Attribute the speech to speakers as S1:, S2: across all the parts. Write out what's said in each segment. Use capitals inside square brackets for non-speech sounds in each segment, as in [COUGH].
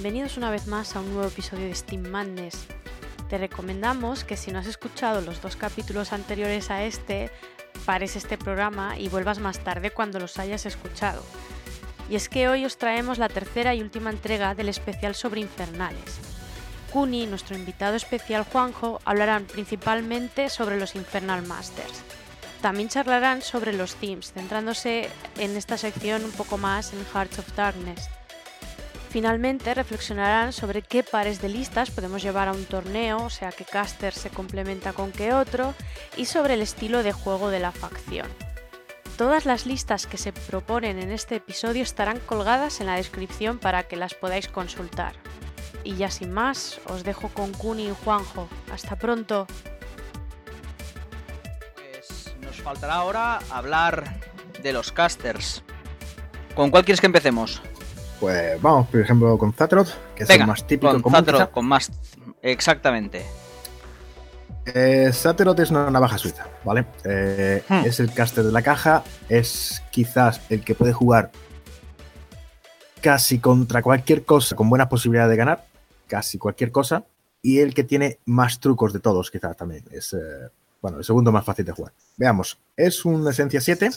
S1: bienvenidos una vez más a un nuevo episodio de Steam Madness. Te recomendamos que si no has escuchado los dos capítulos anteriores a este, pares este programa y vuelvas más tarde cuando los hayas escuchado. Y es que hoy os traemos la tercera y última entrega del especial sobre infernales. Kuni nuestro invitado especial Juanjo hablarán principalmente sobre los Infernal Masters. También charlarán sobre los themes, centrándose en esta sección un poco más en Hearts of Darkness. Finalmente reflexionarán sobre qué pares de listas podemos llevar a un torneo, o sea qué caster se complementa con qué otro, y sobre el estilo de juego de la facción. Todas las listas que se proponen en este episodio estarán colgadas en la descripción para que las podáis consultar. Y ya sin más, os dejo con Kuni y Juanjo. Hasta pronto.
S2: Pues nos faltará ahora hablar de los casters. ¿Con cuál quieres que empecemos?
S3: Pues vamos, por ejemplo, con Zatroth, que es el más típico
S2: con
S3: común,
S2: Zatroth,
S3: quizá.
S2: con más... Exactamente.
S3: Eh, es una navaja suiza, ¿vale? Eh,
S2: Hmm.
S3: Es el caster de la caja, es quizás el que puede jugar casi contra cualquier cosa, con buenas posibilidades de ganar, casi cualquier cosa, y el que tiene más trucos de todos, quizás también. Es, eh, bueno, el segundo más fácil de jugar. Veamos, es un Esencia 7,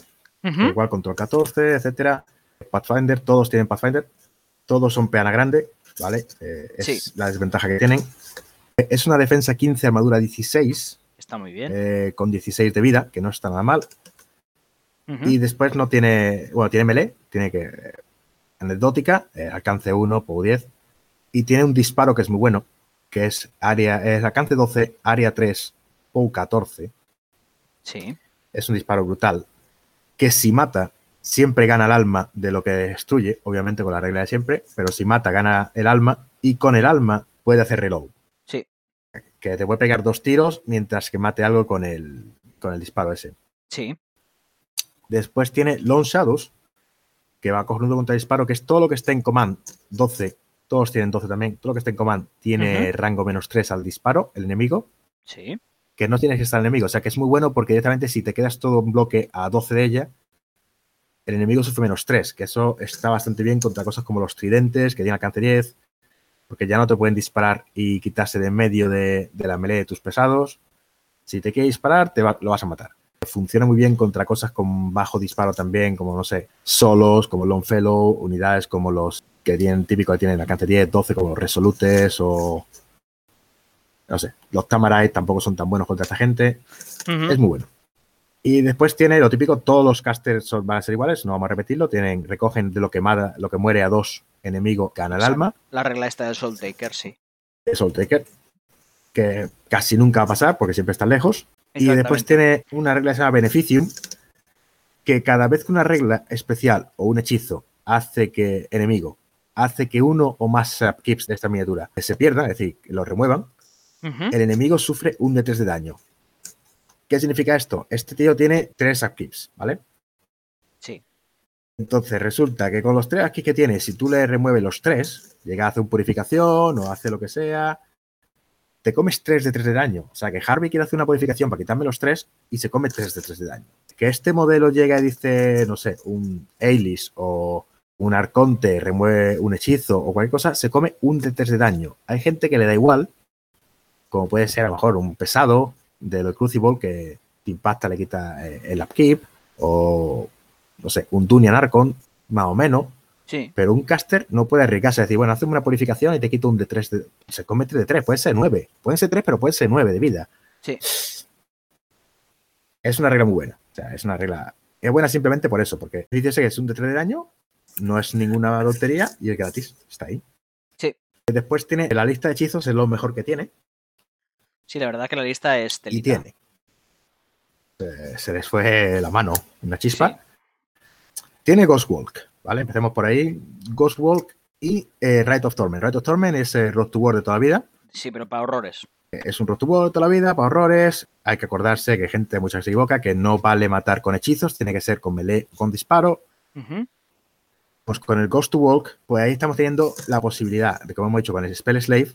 S2: Ujú.
S3: igual control 14, etcétera. Pathfinder, todos tienen Pathfinder, todos son peana grande, ¿vale? Eh, es
S2: Sí.
S3: la desventaja que tienen. Es una defensa 15, armadura 16,
S2: Está muy bien.
S3: eh, con 16 de vida, que no está nada mal. Y después no tiene, bueno, tiene melee, tiene que eh, anecdótica, eh, alcance 1, POW 10, y tiene un disparo que es muy bueno, que es área, es alcance 12, área 3, POW 14,
S2: Sí.
S3: es un disparo brutal, que si mata, siempre gana el alma de lo que destruye, obviamente con la regla de siempre, pero si mata, gana el alma, y con el alma puede hacer reload.
S2: Sí.
S3: Que te puede pegar dos tiros mientras que mate algo con el, con el disparo ese.
S2: Sí.
S3: Después tiene Lone Shadows, que va cogiendo contra disparo, que es todo lo que esté en command, 12, todos tienen 12 también, todo lo que esté en command tiene rango menos 3 al disparo, el enemigo,
S2: Sí.
S3: que no tienes que estar el enemigo. O sea que es muy bueno porque directamente si te quedas todo un bloque a 12 de ella, el enemigo sufre menos 3, que eso está bastante bien contra cosas como los tridentes, que tienen alcance 10, porque ya no te pueden disparar y quitarse de medio de, de la melee de tus pesados. Si te quiere disparar, te va- lo vas a matar. Funciona muy bien contra cosas con bajo disparo también, como no sé, solos, como Longfellow, unidades como los que tienen típico que tienen alcance 10, 12, como los Resolutes o. No sé, los Tamarai tampoco son tan buenos contra esta gente. Es muy bueno. Y después tiene lo típico, todos los casters son- van a ser iguales, no vamos a repetirlo. Tienen, recogen de lo que, mata, lo que muere a dos enemigos, gana el alma,
S2: La regla esta del Soul Taker, sí.
S3: de Soul Taker, que casi nunca va a pasar porque siempre están lejos. Y después tiene una regla que se llama Beneficium, que cada vez que una regla especial o un hechizo hace que, enemigo, hace que uno o más upkeeps de esta miniatura se pierdan, es decir, que lo remuevan, el enemigo sufre un de 3 de daño. ¿Qué significa esto? Este tío tiene 3 upkeeps, ¿vale?
S2: Sí.
S3: Entonces resulta que con los 3 upkeeps que tiene, si tú le remueves los 3, llega a hacer un purificación o hace lo que sea, te comes 3 de 3 de daño. O sea que Harvey quiere hacer una purificación para quitarme los 3 y se come 3 de 3 de daño. Que este modelo llega y dice, no sé, un Ailis o un Arconte remueve un hechizo o cualquier cosa, se come un de 3 de daño. Hay gente que le da igual, como puede ser a lo mejor un pesado de lo Crucible que te impacta, le quita eh, el upkeep, o no sé, un Dunian Archon, más o menos,
S2: Sí.
S3: pero un caster no puede arriesgarse a decir, bueno, hazme una purificación y te quito un de 3, de... se come 3 de 3, puede ser 9, pueden ser 3, pero puede ser 9 de vida.
S2: Sí.
S3: Es una regla muy buena, o sea, es una regla, es buena simplemente por eso, porque dice que es un de 3 de daño, no es ninguna lotería y es gratis, está ahí.
S2: Sí.
S3: Después tiene la lista de hechizos, es lo mejor que tiene,
S2: Sí, la verdad que la lista es
S3: y
S2: telita.
S3: tiene. Se, se les fue la mano, una chispa. Tiene Ghostwalk, ¿vale? Empecemos por ahí. Ghostwalk y eh, Rite of Torment. Rite of Torment es eh, Road to War de toda la vida.
S2: Sí, pero para horrores.
S3: Eh, Es un Road to War de toda la vida, para horrores. Hay que acordarse que gente muchas veces se equivoca, que no vale matar con hechizos, tiene que ser con melee, con disparo. Pues con el Ghost to Walk, pues ahí estamos teniendo la posibilidad de, como hemos dicho con el Spell Slave,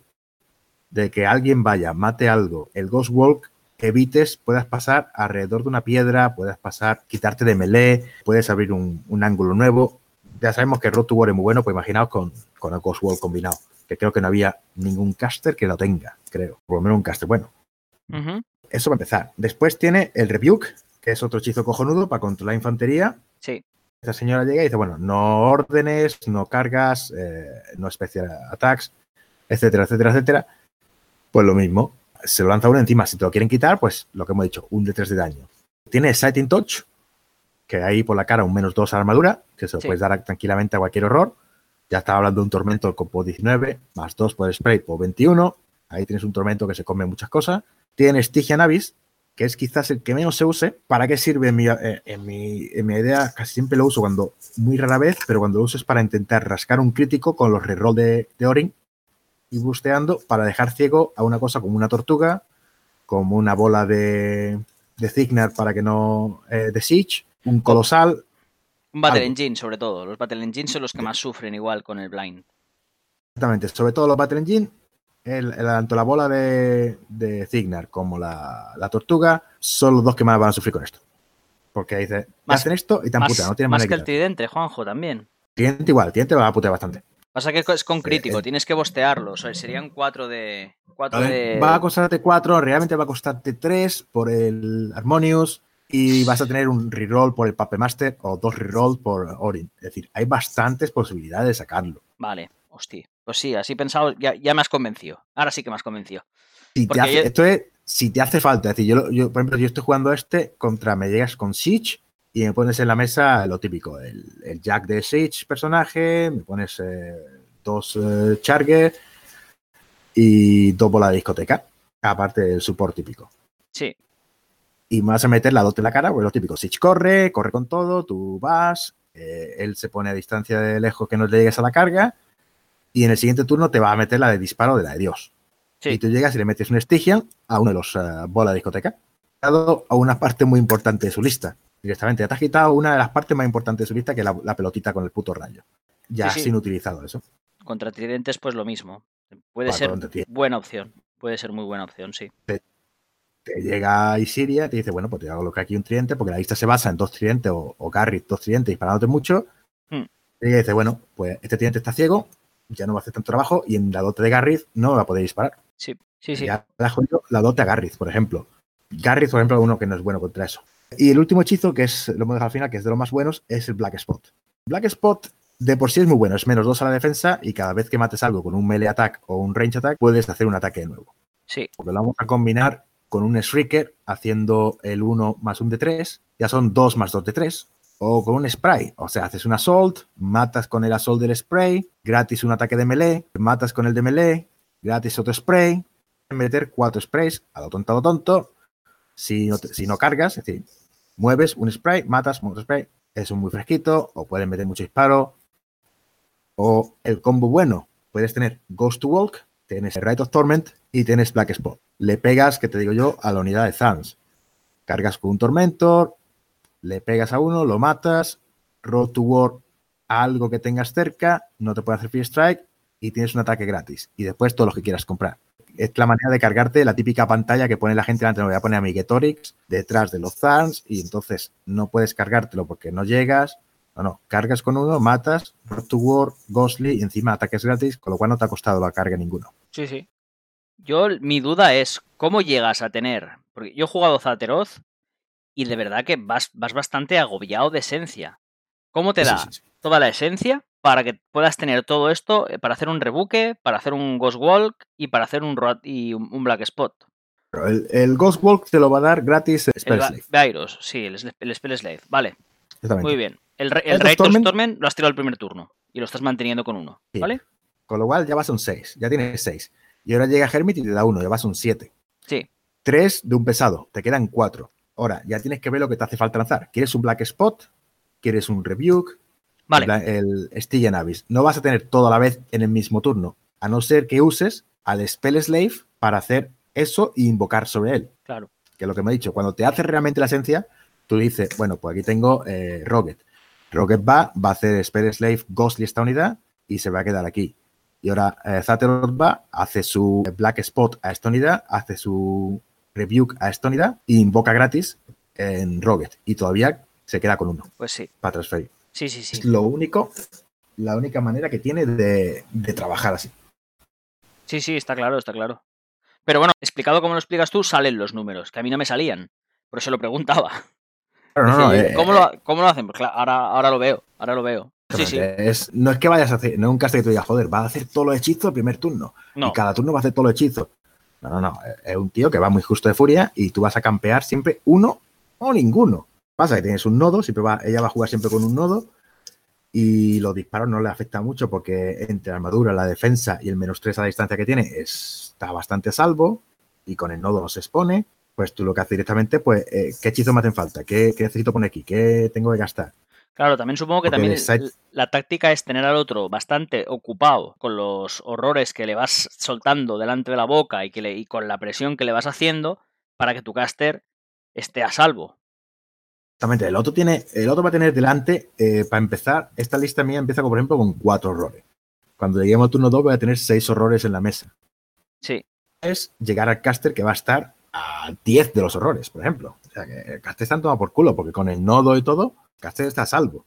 S3: de que alguien vaya, mate algo, el Ghost Walk, evites, puedas pasar alrededor de una piedra, puedas pasar, quitarte de melee, puedes abrir un, un ángulo nuevo. Ya sabemos que Road to War es muy bueno, pues imaginaos con, con el Ghost Wall combinado. Que creo que no había ningún caster que lo tenga, creo. Por lo menos un caster bueno. Eso va a empezar. Después tiene el Rebuke, que es otro hechizo cojonudo para controlar infantería.
S2: Sí.
S3: Esta señora llega y dice, bueno, no órdenes, no cargas, eh, no special attacks, etcétera, etcétera, etcétera. Pues lo mismo, se lo lanza uno encima. Si te lo quieren quitar, pues lo que hemos dicho, un de 3 de daño. Tiene Sighting Touch, que ahí por la cara un menos 2 a la armadura, que se lo
S2: Sí.
S3: puedes dar tranquilamente a cualquier horror. Ya estaba hablando de un tormento con por 19, más 2 por spray por 21. Ahí tienes un tormento que se come muchas cosas. Tiene Stygian Abyss, que es quizás el que menos se use. ¿Para qué sirve? En mi, eh, en mi, en mi idea casi siempre lo uso cuando, muy rara vez, pero cuando lo uso es para intentar rascar un crítico con los reroll de, de Orin y busteando para dejar ciego a una cosa como una tortuga, como una bola de, de Cignar para que no. eh, de Siege, un colosal.
S2: Un Battle
S3: Algo.
S2: Engine, sobre todo. Los Battle Engines son los que más sufren igual con el blind.
S3: Exactamente, sobre todo los Battle Engine, el, el- tanto la bola de, de Cignar como la, la tortuga son los dos que más van a sufrir con esto. Porque dice,
S2: Más-
S3: hacen esto y
S2: Más,
S3: puteado, no tienen
S2: más que el tridente, Juanjo, también.
S3: Cliente igual, cliente va a putear bastante.
S2: Pasa que es con crítico, tienes que bostearlo. O sea, serían cuatro de. Cuatro de.
S3: Va a costarte 4, realmente va a costarte 3 por el Harmonious y vas a tener un reroll por el Pape Master o dos reroll por Orin. Es decir, hay bastantes posibilidades de sacarlo.
S2: Vale, hostia. Pues sí, así pensado, ya, ya me has convencido. Ahora sí que me has convencido.
S3: Si te hace,
S2: yo-
S3: Esto es si te hace falta. Es decir, yo, por ejemplo, yo estoy jugando este contra me llegas con Siege y me pones en la mesa lo típico: el, el Jack de Siege personaje, me pones eh, dos eh, Charger y dos bolas de discoteca, aparte del support típico.
S2: Sí,
S3: y me vas a meter la dote en la cara, pues lo típico, Sitch corre, corre con todo, tú vas, eh, él se pone a distancia de lejos que no le llegues a la carga, y en el siguiente turno te va a meter la de disparo de la de Dios.
S2: Sí.
S3: Y tú llegas y le metes un Stygian a uno de los eh, bolas de discoteca, dado a una parte muy importante de su lista. Directamente, ya te has quitado una de las partes más importantes de su lista, que es la, la pelotita con el puto rayo. Ya
S2: Sí, sí.
S3: sin utilizado eso.
S2: contra tridentes, pues lo mismo. Puede ser buena opción. Puede ser muy buena opción, sí.
S3: te llega Isiria, te dice, bueno, pues te hago lo que aquí un tridente, porque la lista se basa en dos tridentes o, o Garrett, dos tridentes disparándote mucho.
S2: Hmm.
S3: Y dice, bueno, pues este tridente está ciego, ya no va a hacer tanto trabajo, y en la dote de Garrett no va a poder disparar.
S2: Sí, sí, sí.
S3: Ya jodido la dote a Garrett, por ejemplo. Garrett, por ejemplo, uno que no es bueno contra eso. Y el último hechizo, que es lo hemos dejado al final, que es de los más buenos, es el Black Spot. Black Spot de por sí es muy bueno, es menos dos a la defensa, y cada vez que mates algo con un melee attack o un range attack, puedes hacer un ataque de nuevo.
S2: Sí,
S3: porque lo vamos a combinar con un Shrieker haciendo el 1 más un de 3, ya son 2 más 2 de 3. O con un Spray, o sea, haces un Assault, matas con el Assault del Spray, gratis un ataque de melee, matas con el de melee, gratis otro Spray, meter 4 Sprays a lo tonto a lo tonto, si no, si no cargas, es decir, mueves un Spray, matas otro Spray, es un muy fresquito, o pueden meter mucho disparo, o el combo bueno, puedes tener Ghost to Walk, tienes Rite of Torment y tienes Black Spot. Le pegas, que te digo yo, a la unidad de Zans. Cargas con un Tormentor, le pegas a uno, lo matas, Road to War a algo que tengas cerca, no te puede hacer Free Strike y tienes un ataque gratis. Y después todo lo que quieras comprar. Es la manera de cargarte la típica pantalla que pone la gente delante. No voy a poner a Migetorix detrás de los Zans y entonces no puedes cargártelo porque no llegas. No, no, cargas con uno, matas, Road to War, Ghostly y encima ataques gratis, con lo cual no te ha costado la carga ninguno.
S2: sí, sí. Yo, mi duda es, ¿cómo llegas a tener? Porque yo he jugado Zateroth y de verdad que vas, vas bastante agobiado de esencia. ¿Cómo te
S3: Sí,
S2: da
S3: sí, sí.
S2: toda la esencia para que puedas tener todo esto eh, para hacer un rebuque, para hacer un Ghost Walk y para hacer un, Road- y un, Black Spot?
S3: El, el Ghost Walk te lo va a dar gratis
S2: El
S3: Spell Slave.
S2: Sí, el, Spell Slave. Vale, muy bien. El, el
S3: Torment-
S2: Torment lo has tirado el primer turno y lo estás manteniendo con uno,
S3: Sí.
S2: ¿vale?
S3: Con lo cual ya vas a un 6, ya tienes 6. Y ahora llega Hermit y te da uno, ya vas a un 7.
S2: Sí,
S3: 3 de un pesado, te quedan 4. Ahora, ya tienes que ver lo que te hace falta lanzar. ¿Quieres un Black Spot? ¿Quieres un Rebuke?
S2: Vale.
S3: El, Stygian Abyss. No vas a tener todo a la vez en el mismo turno, a no ser que uses al Spell Slave para hacer eso e invocar sobre él.
S2: Claro.
S3: Que es lo que me he dicho, cuando te hace realmente la esencia, tú dices, bueno, pues aquí tengo eh, Rocket. Rocket va, va a hacer Spell Slave Ghostly esta unidad y se va a quedar aquí. Y ahora eh, Zateroth va, hace su Black Spot a esta unidad, hace su Rebuke a esta unidad y invoca gratis en Rocket. Y todavía se queda con uno
S2: Pues sí,
S3: para transferir.
S2: Sí, sí, sí.
S3: Es lo único la única manera que tiene de, de trabajar así.
S2: Sí, sí, está claro, está claro. Pero bueno, explicado como lo explicas tú, salen los números, que a mí no me salían. Por eso lo preguntaba.
S3: Pero no, eh,
S2: ¿cómo, lo, ¿Cómo lo hacen? Pues claro, ahora, ahora lo veo, ahora lo veo. Sí, sí.
S3: Es, no es que vayas a hacer, no es un caster que tú digas, joder, va a hacer todos los hechizos el primer turno.
S2: No,
S3: Y cada turno va a hacer todos los hechizos. No, no, no. Es un tío que va muy justo de furia y tú vas a campear siempre uno o ninguno. Pasa que tienes un nodo, siempre va, ella va a jugar siempre con un nodo y los disparos no le afectan mucho porque entre la armadura, la defensa y el menos 3 a la distancia que tiene es- está bastante a salvo y con el nodo no se expone. Pues tú lo que haces directamente, pues, eh, ¿qué hechizos me hacen falta? ¿Qué, ¿Qué necesito poner aquí? ¿Qué tengo que gastar?
S2: Claro, también supongo que
S3: Porque
S2: también la táctica es tener al otro bastante ocupado con los horrores que le vas soltando delante de la boca y, que le- y con la presión que le vas haciendo para que tu caster esté a salvo.
S3: Exactamente, el otro tiene, el otro va a tener delante, eh, para empezar, esta lista mía empieza, por ejemplo, con cuatro horrores. Cuando lleguemos al turno 2 voy a tener seis horrores en la mesa.
S2: Sí,
S3: Es llegar al caster que va a estar a 10 de los horrores, por ejemplo. O sea que el caster está tomado por culo, porque con el nodo y todo, el caster está a salvo.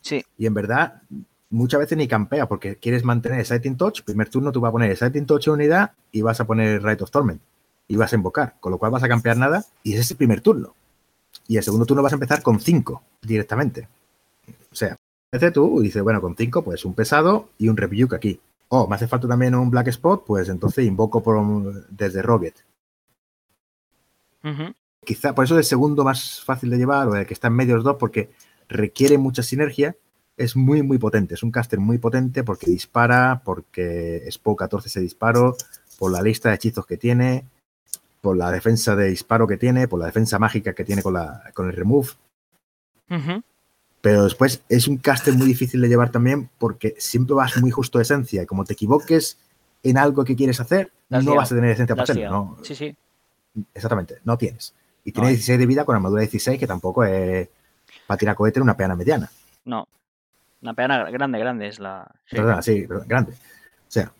S2: sí,
S3: Y en verdad, muchas veces ni campea, porque quieres mantener Sighting Touch. Primer turno tú vas a poner Sighting Touch en unidad y vas a poner Right of Torment. Y vas a invocar, con lo cual vas a campear nada y ese es el primer turno. Y el segundo turno vas a empezar con 5 directamente. O sea, veces tú dices, bueno, con 5 pues un pesado y un rebuke aquí. Oh, me hace falta también un Black Spot, pues entonces invoco por, desde Rocket. Quizá por eso es el segundo más fácil de llevar o el que está en medio de los dos porque requiere mucha sinergia. Es muy, muy potente. Es un caster muy potente porque dispara, porque Spo 14 se disparo, por la lista de hechizos que tiene, por la defensa de disparo que tiene, por la defensa mágica que tiene con, la, con el remove. Pero después es un caster muy difícil de llevar también porque siempre vas muy justo de esencia. Y como te equivoques en algo que quieres hacer, no vas a tener esencia para. ¿no?
S2: Sí, sí.
S3: Exactamente, no tienes. Y tiene
S2: hay.
S3: 16 de vida con armadura 16, que tampoco es para tirar cohete en una peana mediana.
S2: No. Una peana grande, grande es la. sí.
S3: Perdona, sí, perdón, grande. O sea.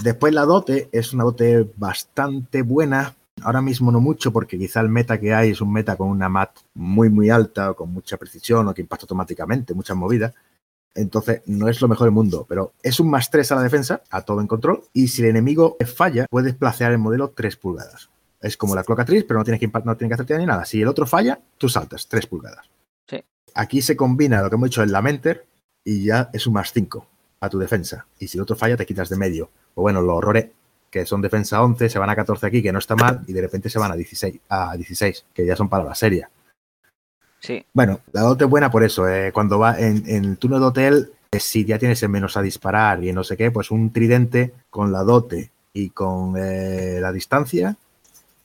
S3: Después la dote es una dote bastante buena. Ahora mismo no mucho, porque quizá el meta que hay es un meta con una mat muy, muy alta, o con mucha precisión, o que impacta automáticamente, muchas movidas. Entonces, no es lo mejor del mundo, pero es un más 3 a la defensa, a todo en control. Y si el enemigo falla, puedes placear el modelo 3 pulgadas. Es como la clocatriz, pero no tienes que, no tienes que hacerte ni nada. Si el otro falla, tú saltas 3 pulgadas.
S2: Sí.
S3: Aquí se combina lo que hemos dicho el Lamenter y ya es un más 5 a tu defensa. Y si el otro falla, te quitas de medio. O bueno, los horrores que son defensa 11, se van a 14 aquí, que no está mal, y de repente se van a 16, a 16 que ya son para la serie.
S2: Sí,
S3: Bueno, la dote es buena por eso. eh, cuando va en, en el turno de hotel, eh, si ya tienes el menos a disparar y no sé qué, pues un tridente con la dote y con eh, la distancia,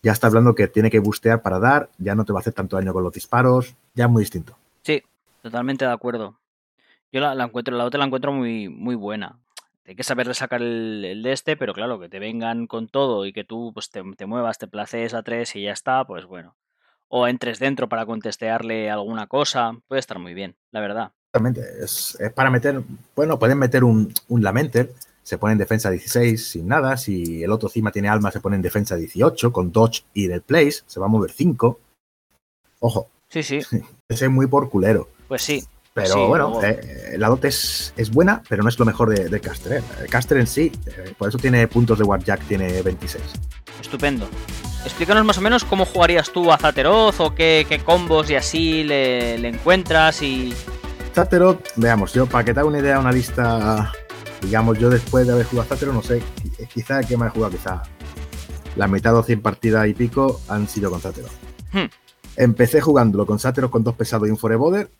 S3: ya está hablando que tiene que bustear para dar, ya no te va a hacer tanto daño con los disparos, ya es muy distinto.
S2: sí, totalmente de acuerdo. Yo la, la encuentro, la otra la encuentro muy, muy buena. Hay que saberle sacar el, el de este, pero claro, que te vengan con todo y que tú pues, te, te muevas, te placees a tres y ya está, pues bueno. O entres dentro para contestearle alguna cosa, puede estar muy bien, la verdad.
S3: Exactamente, es, es para meter, bueno, pueden meter un, un Lamenter, se pone en defensa 16 sin nada, si el otro encima tiene alma se pone en defensa 18, con dodge y en el place, se va a mover 5. Ojo,
S2: Sí, sí, [LAUGHS]
S3: ese es muy por culero.
S2: pues sí.
S3: Pero
S2: Sí,
S3: bueno,
S2: luego-
S3: eh, la dote es, es buena, pero no es lo mejor de, de caster. ¿eh? Caster en sí, eh, por eso tiene puntos de Warjack, tiene 26.
S2: Estupendo. Explícanos más o menos cómo jugarías tú a Zateroth o qué, qué combos y así le, le encuentras y...
S3: Zaterot, veamos, yo para que te haga una idea, una lista, digamos, yo después de haber jugado a Zaterot, no sé, qui- quizá que me he jugado, quizá la mitad o 100 partidas y pico han sido con Zaterot.
S2: Hmm.
S3: Empecé jugándolo con Zaterot con dos pesados y un Foreboder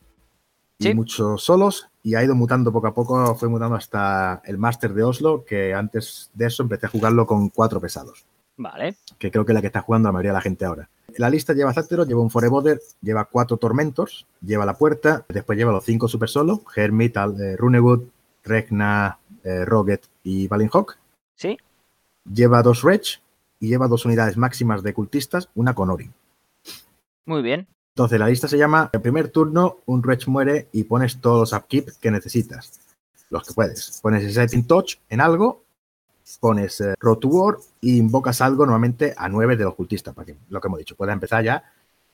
S3: y muchos solos y ha ido mutando poco a poco, fue mutando hasta el Master de Oslo, que antes de eso empecé a jugarlo con cuatro pesados
S2: Vale.
S3: que creo que es la que está jugando la mayoría de la gente ahora. La lista lleva Zateros, lleva un Foreboder, lleva cuatro Tormentos, lleva la puerta, después lleva los cinco Super Solo, Hermit, eh, Runewood, Regna, eh, Roget y Valinhawk.
S2: ¿Sí?
S3: Lleva dos Reg y lleva dos unidades máximas de cultistas, una con Ori.
S2: Muy bien.
S3: Entonces la lista se llama, el primer turno, un Reg muere y pones todos los upkeep que necesitas, los que puedes. Pones Setting Touch en algo, pones eh, Road to War y invocas algo normalmente a 9 de los cultistas, para que lo que hemos dicho, puedas empezar ya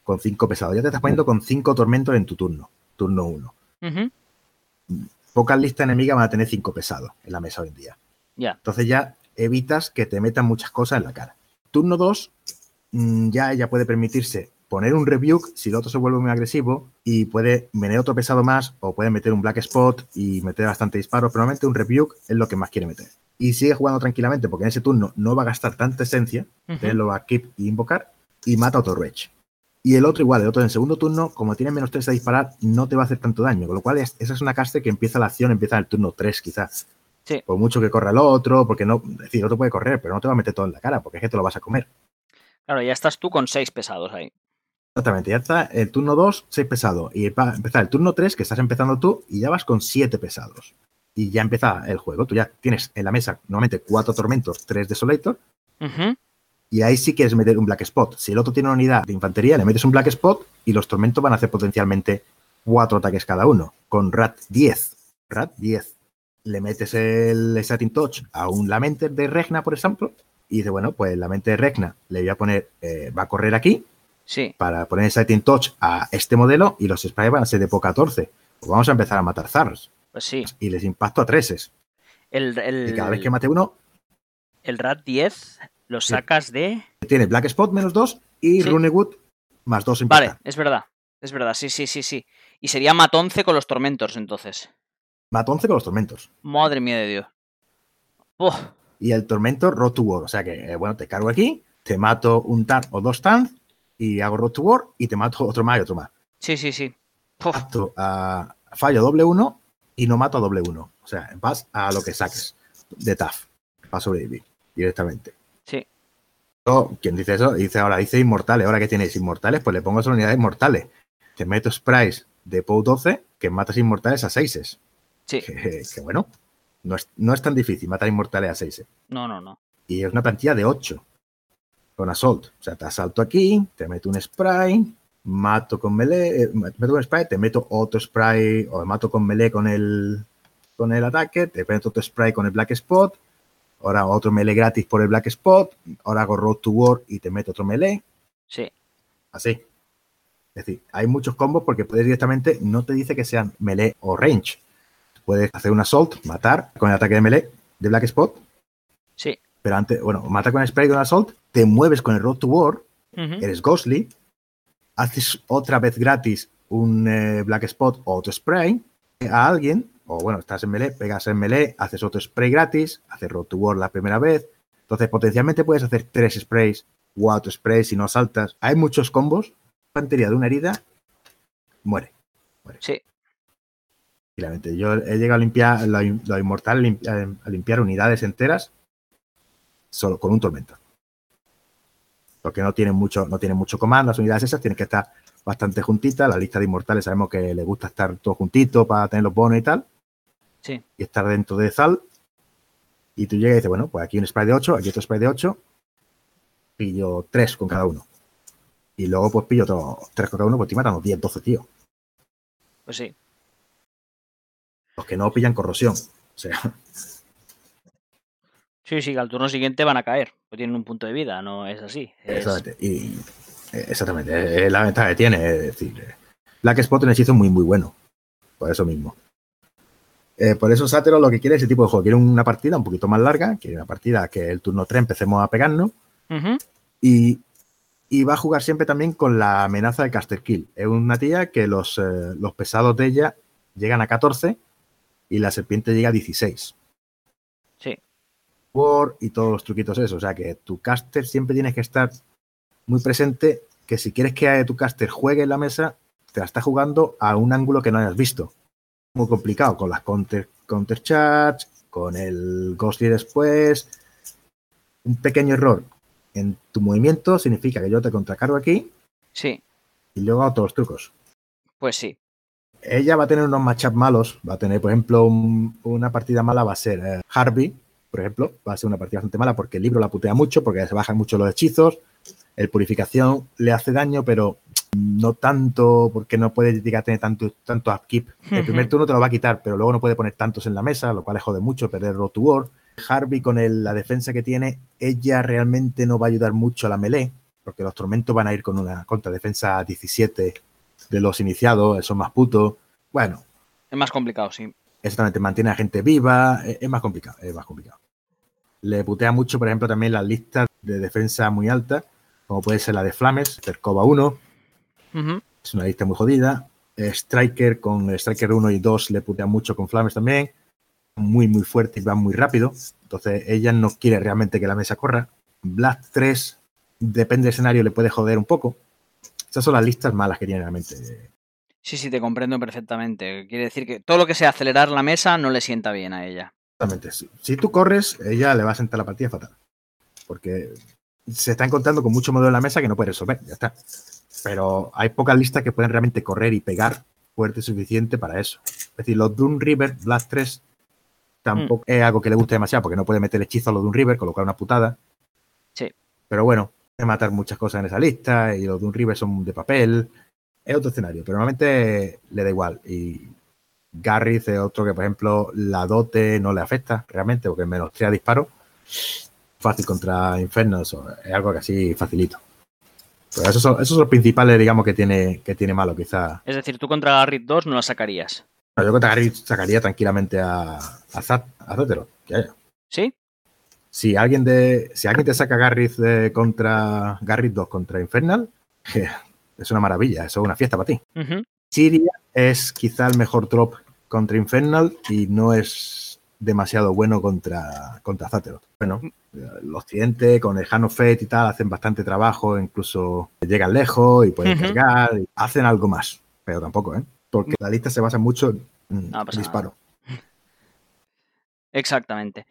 S3: con 5 pesados. Ya te estás poniendo con 5 tormentos en tu turno, turno 1.
S2: Ujú.
S3: pocas listas enemigas van a tener cinco pesados en la mesa hoy en día.
S2: Ya.
S3: Entonces ya evitas que te metan muchas cosas en la cara. Turno 2, mm, ya ella puede permitirse poner un rebuke si el otro se vuelve muy agresivo y puede meter otro pesado más o puede meter un black spot y meter bastante disparos. Pero normalmente un rebuke es lo que más quiere meter. Y sigue jugando tranquilamente porque en ese turno no va a gastar tanta esencia, él lo va a keep y invocar y mata a otro Rage. Y el otro igual, el otro en el segundo turno, como tiene menos 3 a disparar, no te va a hacer tanto daño. Con lo cual, es- esa es una caster que empieza la acción, empieza en el turno 3 quizás.
S2: Sí.
S3: Por mucho que corra el otro, porque no, es decir, el otro puede correr, pero no te va a meter todo en la cara, porque es que te lo vas a comer.
S2: Claro, ya estás tú con seis pesados ahí.
S3: Exactamente, ya está el turno 2, 6 pesados. Y va a empezar el turno 3, que estás empezando tú, y ya vas con 7 pesados. Y ya empieza el juego. Tú ya tienes en la mesa normalmente 4 tormentos, 3 desolator,
S2: Ujú.
S3: y ahí sí quieres meter un black spot. Si el otro tiene una unidad de infantería, le metes un black spot y los tormentos van a hacer potencialmente 4 ataques cada uno. Con Rat 10. Rat 10. Le metes el Satin Touch a un Lamenter de Regna, por ejemplo, y dice, bueno, pues el Lamenter de Regna le voy a poner, eh, va a correr aquí
S2: Sí,
S3: para poner el Satin Touch a este modelo y los sprays van a ser de po 14. Pues vamos a empezar a matar Zars
S2: pues sí.
S3: y les impacto a treses.
S2: El, el,
S3: Y cada vez que mate uno,
S2: el RAT 10 lo sacas de.
S3: tiene Black Spot menos 2 y
S2: Sí.
S3: Runewood más 2
S2: Vale, es verdad. Es verdad, sí, sí, sí, sí. Y sería Mat 11 con los tormentos, entonces.
S3: Mata 11 con los tormentos.
S2: Madre mía de Dios. Uf,
S3: y el tormento Road to War. O sea que, eh, bueno, te cargo aquí, te mato un tan o dos tans y hago Road to War y te mato otro más y otro más.
S2: sí, sí, sí. Uf,
S3: a fallo doble uno y no mato a doble uno. O sea, vas a lo que saques de TAF para sobrevivir directamente.
S2: sí.
S3: Quien dice eso, dice ahora, dice inmortales. Ahora que tienes inmortales, pues le pongo esas unidades mortales. Te meto sprays de POW 12 que matas inmortales a 6
S2: Sí. [LAUGHS]
S3: Que, que bueno, no es, no es tan difícil matar inmortales a 6
S2: No, no, no.
S3: y es una plantilla de 8 con assault. O sea, te asalto aquí, te meto un spray, mato con melee, eh, meto un spray, te meto otro spray, o mato con melee con el, con el ataque, te meto otro spray con el black spot, ahora otro melee gratis por el black spot, ahora hago road to war y te meto otro melee,
S2: Sí.
S3: así. Es decir, hay muchos combos porque puedes directamente, no te dice que sean melee o range. Puedes hacer un assault, matar con el ataque de melee de black spot,
S2: Sí.
S3: Pero antes, bueno, mata con el spray con assault, te mueves con el road to war, eres ghostly, haces otra vez gratis un eh, black spot o otro spray a alguien, o bueno, estás en melee, pegas en melee, haces otro spray gratis, haces road to war la primera vez, entonces potencialmente puedes hacer tres sprays, cuatro sprays si no saltas. Hay muchos combos, infantería de una herida, muere.
S2: Sí.
S3: Tranquilamente. Yo he llegado a limpiar lo, lo inmortal, limpi- a limpiar unidades enteras solo con un tormento. Porque no tienen mucho, no tienen mucho comando, las unidades esas tienen que estar bastante juntitas. La lista de inmortales sabemos que les gusta estar todos juntitos para tener los bonos y tal.
S2: Sí.
S3: Y estar dentro de Zal. Y tú llegas y dices, bueno, pues aquí un spray de 8, aquí otro spray de 8. Pillo 3 con cada uno. Y luego pues pillo otro 3 con cada uno, pues estoy matando 10, 12, tío.
S2: Pues sí.
S3: Los que no pillan corrosión. O sea,
S2: Sí, sí, que al turno siguiente van a caer. Pues tienen un punto de vida, no es así. Es-
S3: Exactamente. Y, eh, exactamente. Es la ventaja que tiene. Es decir, eh, Black Spot es un hechizo muy, muy bueno. Por eso mismo. Eh, por eso Sátero lo que quiere es ese tipo de juego. Quiere una partida un poquito más larga. Quiere una partida que el turno 3 empecemos a pegarnos. Y, y va a jugar siempre también con la amenaza de Caster Kill. Es una tía que los, eh, los pesados de ella llegan a 14 y la serpiente llega a 16. War y todos los truquitos esos. O sea que tu caster siempre tienes que estar muy presente. Que si quieres que tu caster juegue en la mesa, te la está jugando a un ángulo que no hayas visto. Muy complicado con las counter, counter charge, con el ghostly después. Un pequeño error en tu movimiento significa que yo te contracargo aquí
S2: Sí,
S3: y luego hago todos los trucos.
S2: pues sí.
S3: Ella va a tener unos matchups malos, va a tener, por ejemplo, un- una partida mala va a ser eh, Harvey, por ejemplo, va a ser una partida bastante mala porque el libro la putea mucho, porque se bajan mucho los hechizos, el purificación le hace daño, pero no tanto porque no puede llegar a tener tanto, tanto upkeep. El primer turno te lo va a quitar, pero luego no puede poner tantos en la mesa, lo cual le jode mucho perder Road to War. Harvey con el- la defensa que tiene, ella realmente no va a ayudar mucho a la melee, porque los tormentos van a ir con una contradefensa 17 de los iniciados, son más putos. Bueno,
S2: Es más complicado, sí.
S3: Exactamente, mantiene a gente viva, es, es más complicado, es más complicado. Le putea mucho, por ejemplo, también las listas de defensa muy altas, como puede ser la de Flames, Cercova 1,
S2: Ujú.
S3: es una lista muy jodida. Eh, Striker con Striker 1 y 2 le putea mucho con Flames también. Muy, muy fuerte y va muy rápido. Entonces ella no quiere realmente que la mesa corra. Black 3, depende del escenario, le puede joder un poco. Esas son las listas malas que tiene realmente.
S2: Sí, sí, te comprendo perfectamente. Quiere decir que todo lo que sea acelerar la mesa no le sienta bien a ella.
S3: Exactamente. Si, si tú corres, ella le va a sentar la partida fatal. Porque se está encontrando con mucho modelo en la mesa que no puede resolver. Ya está. Pero hay pocas listas que pueden realmente correr y pegar fuerte suficiente para eso. Es decir, los Doom River, Black 3, tampoco es algo que le guste demasiado porque no puede meter hechizo a los Doom River, con lo cual una putada.
S2: Sí.
S3: Pero bueno, puede matar muchas cosas en esa lista y los Doom River son de papel. Es otro escenario, pero normalmente le da igual. Y Garrith es otro que, por ejemplo, la dote no le afecta realmente porque menos 3 a disparo. Fácil contra Infernos, o es algo que así facilito. Pero esos son, esos son los principales, digamos, que tiene, que tiene malo, quizá.
S2: Es decir, tú contra Garrett 2 no la sacarías.
S3: No, yo contra Garrith sacaría tranquilamente a, a, Zat, a Zotero, que haya.
S2: ¿Sí?
S3: Si alguien, de, si alguien te saca Garrith de contra Garrith 2 contra Infernal, [LAUGHS] es una maravilla, eso es una fiesta para ti.
S2: Ujú.
S3: Siria es quizá el mejor drop contra Infernal y no es demasiado bueno contra, contra Zaterot. Bueno, el occidente con el Hand of Fate y tal hacen bastante trabajo, incluso llegan lejos y pueden cargar, y hacen algo más, pero tampoco, ¿eh? Porque la lista se basa mucho en
S2: No
S3: disparo.
S2: Exactamente.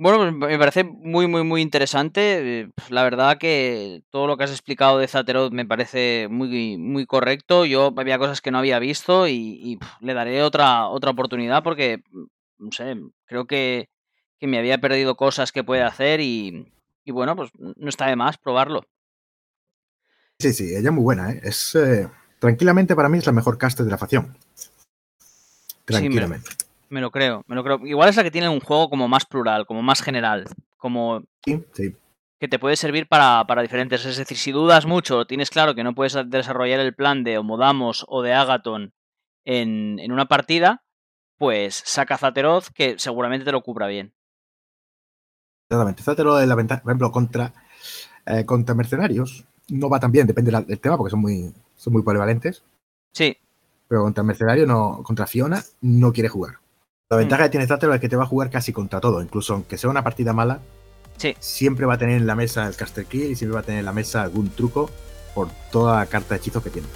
S2: Bueno, me parece muy, muy, muy interesante. Eh, La verdad que todo lo que has explicado de Zaterot me parece muy, muy correcto. Yo había cosas que no había visto y, le daré otra, otra oportunidad porque, mm, no sé, creo que, que me había perdido cosas que puede hacer y, y bueno, pues no está de más probarlo.
S3: Sí, sí, ella es muy buena, ¿eh? Es, eh, tranquilamente para mí es la mejor caster de la facción. Tranquilamente.
S2: Me lo creo, me lo creo. Igual es la que tiene un juego como más plural, como más general, como
S3: Sí, sí.
S2: que te puede servir para, para diferentes. Es decir, si dudas mucho, tienes claro que no puedes desarrollar el plan de Homodamos o de Agaton en, en una partida, pues saca Zateroth que seguramente te lo cubra bien.
S3: Exactamente. Zátelo de la ventaja, por ejemplo, contra, eh, contra mercenarios. No va tan bien, depende del tema, porque son muy, son muy polivalentes.
S2: Sí,
S3: Pero contra mercenario, no, contra Fiona, no quiere jugar. La
S2: Mm.
S3: ventaja que tiene Zátelo es que te va a jugar casi contra todo. Incluso aunque sea una partida mala,
S2: Sí.
S3: siempre va a tener en la mesa el caster kill y siempre va a tener en la mesa algún truco por toda la carta de hechizos que tiene.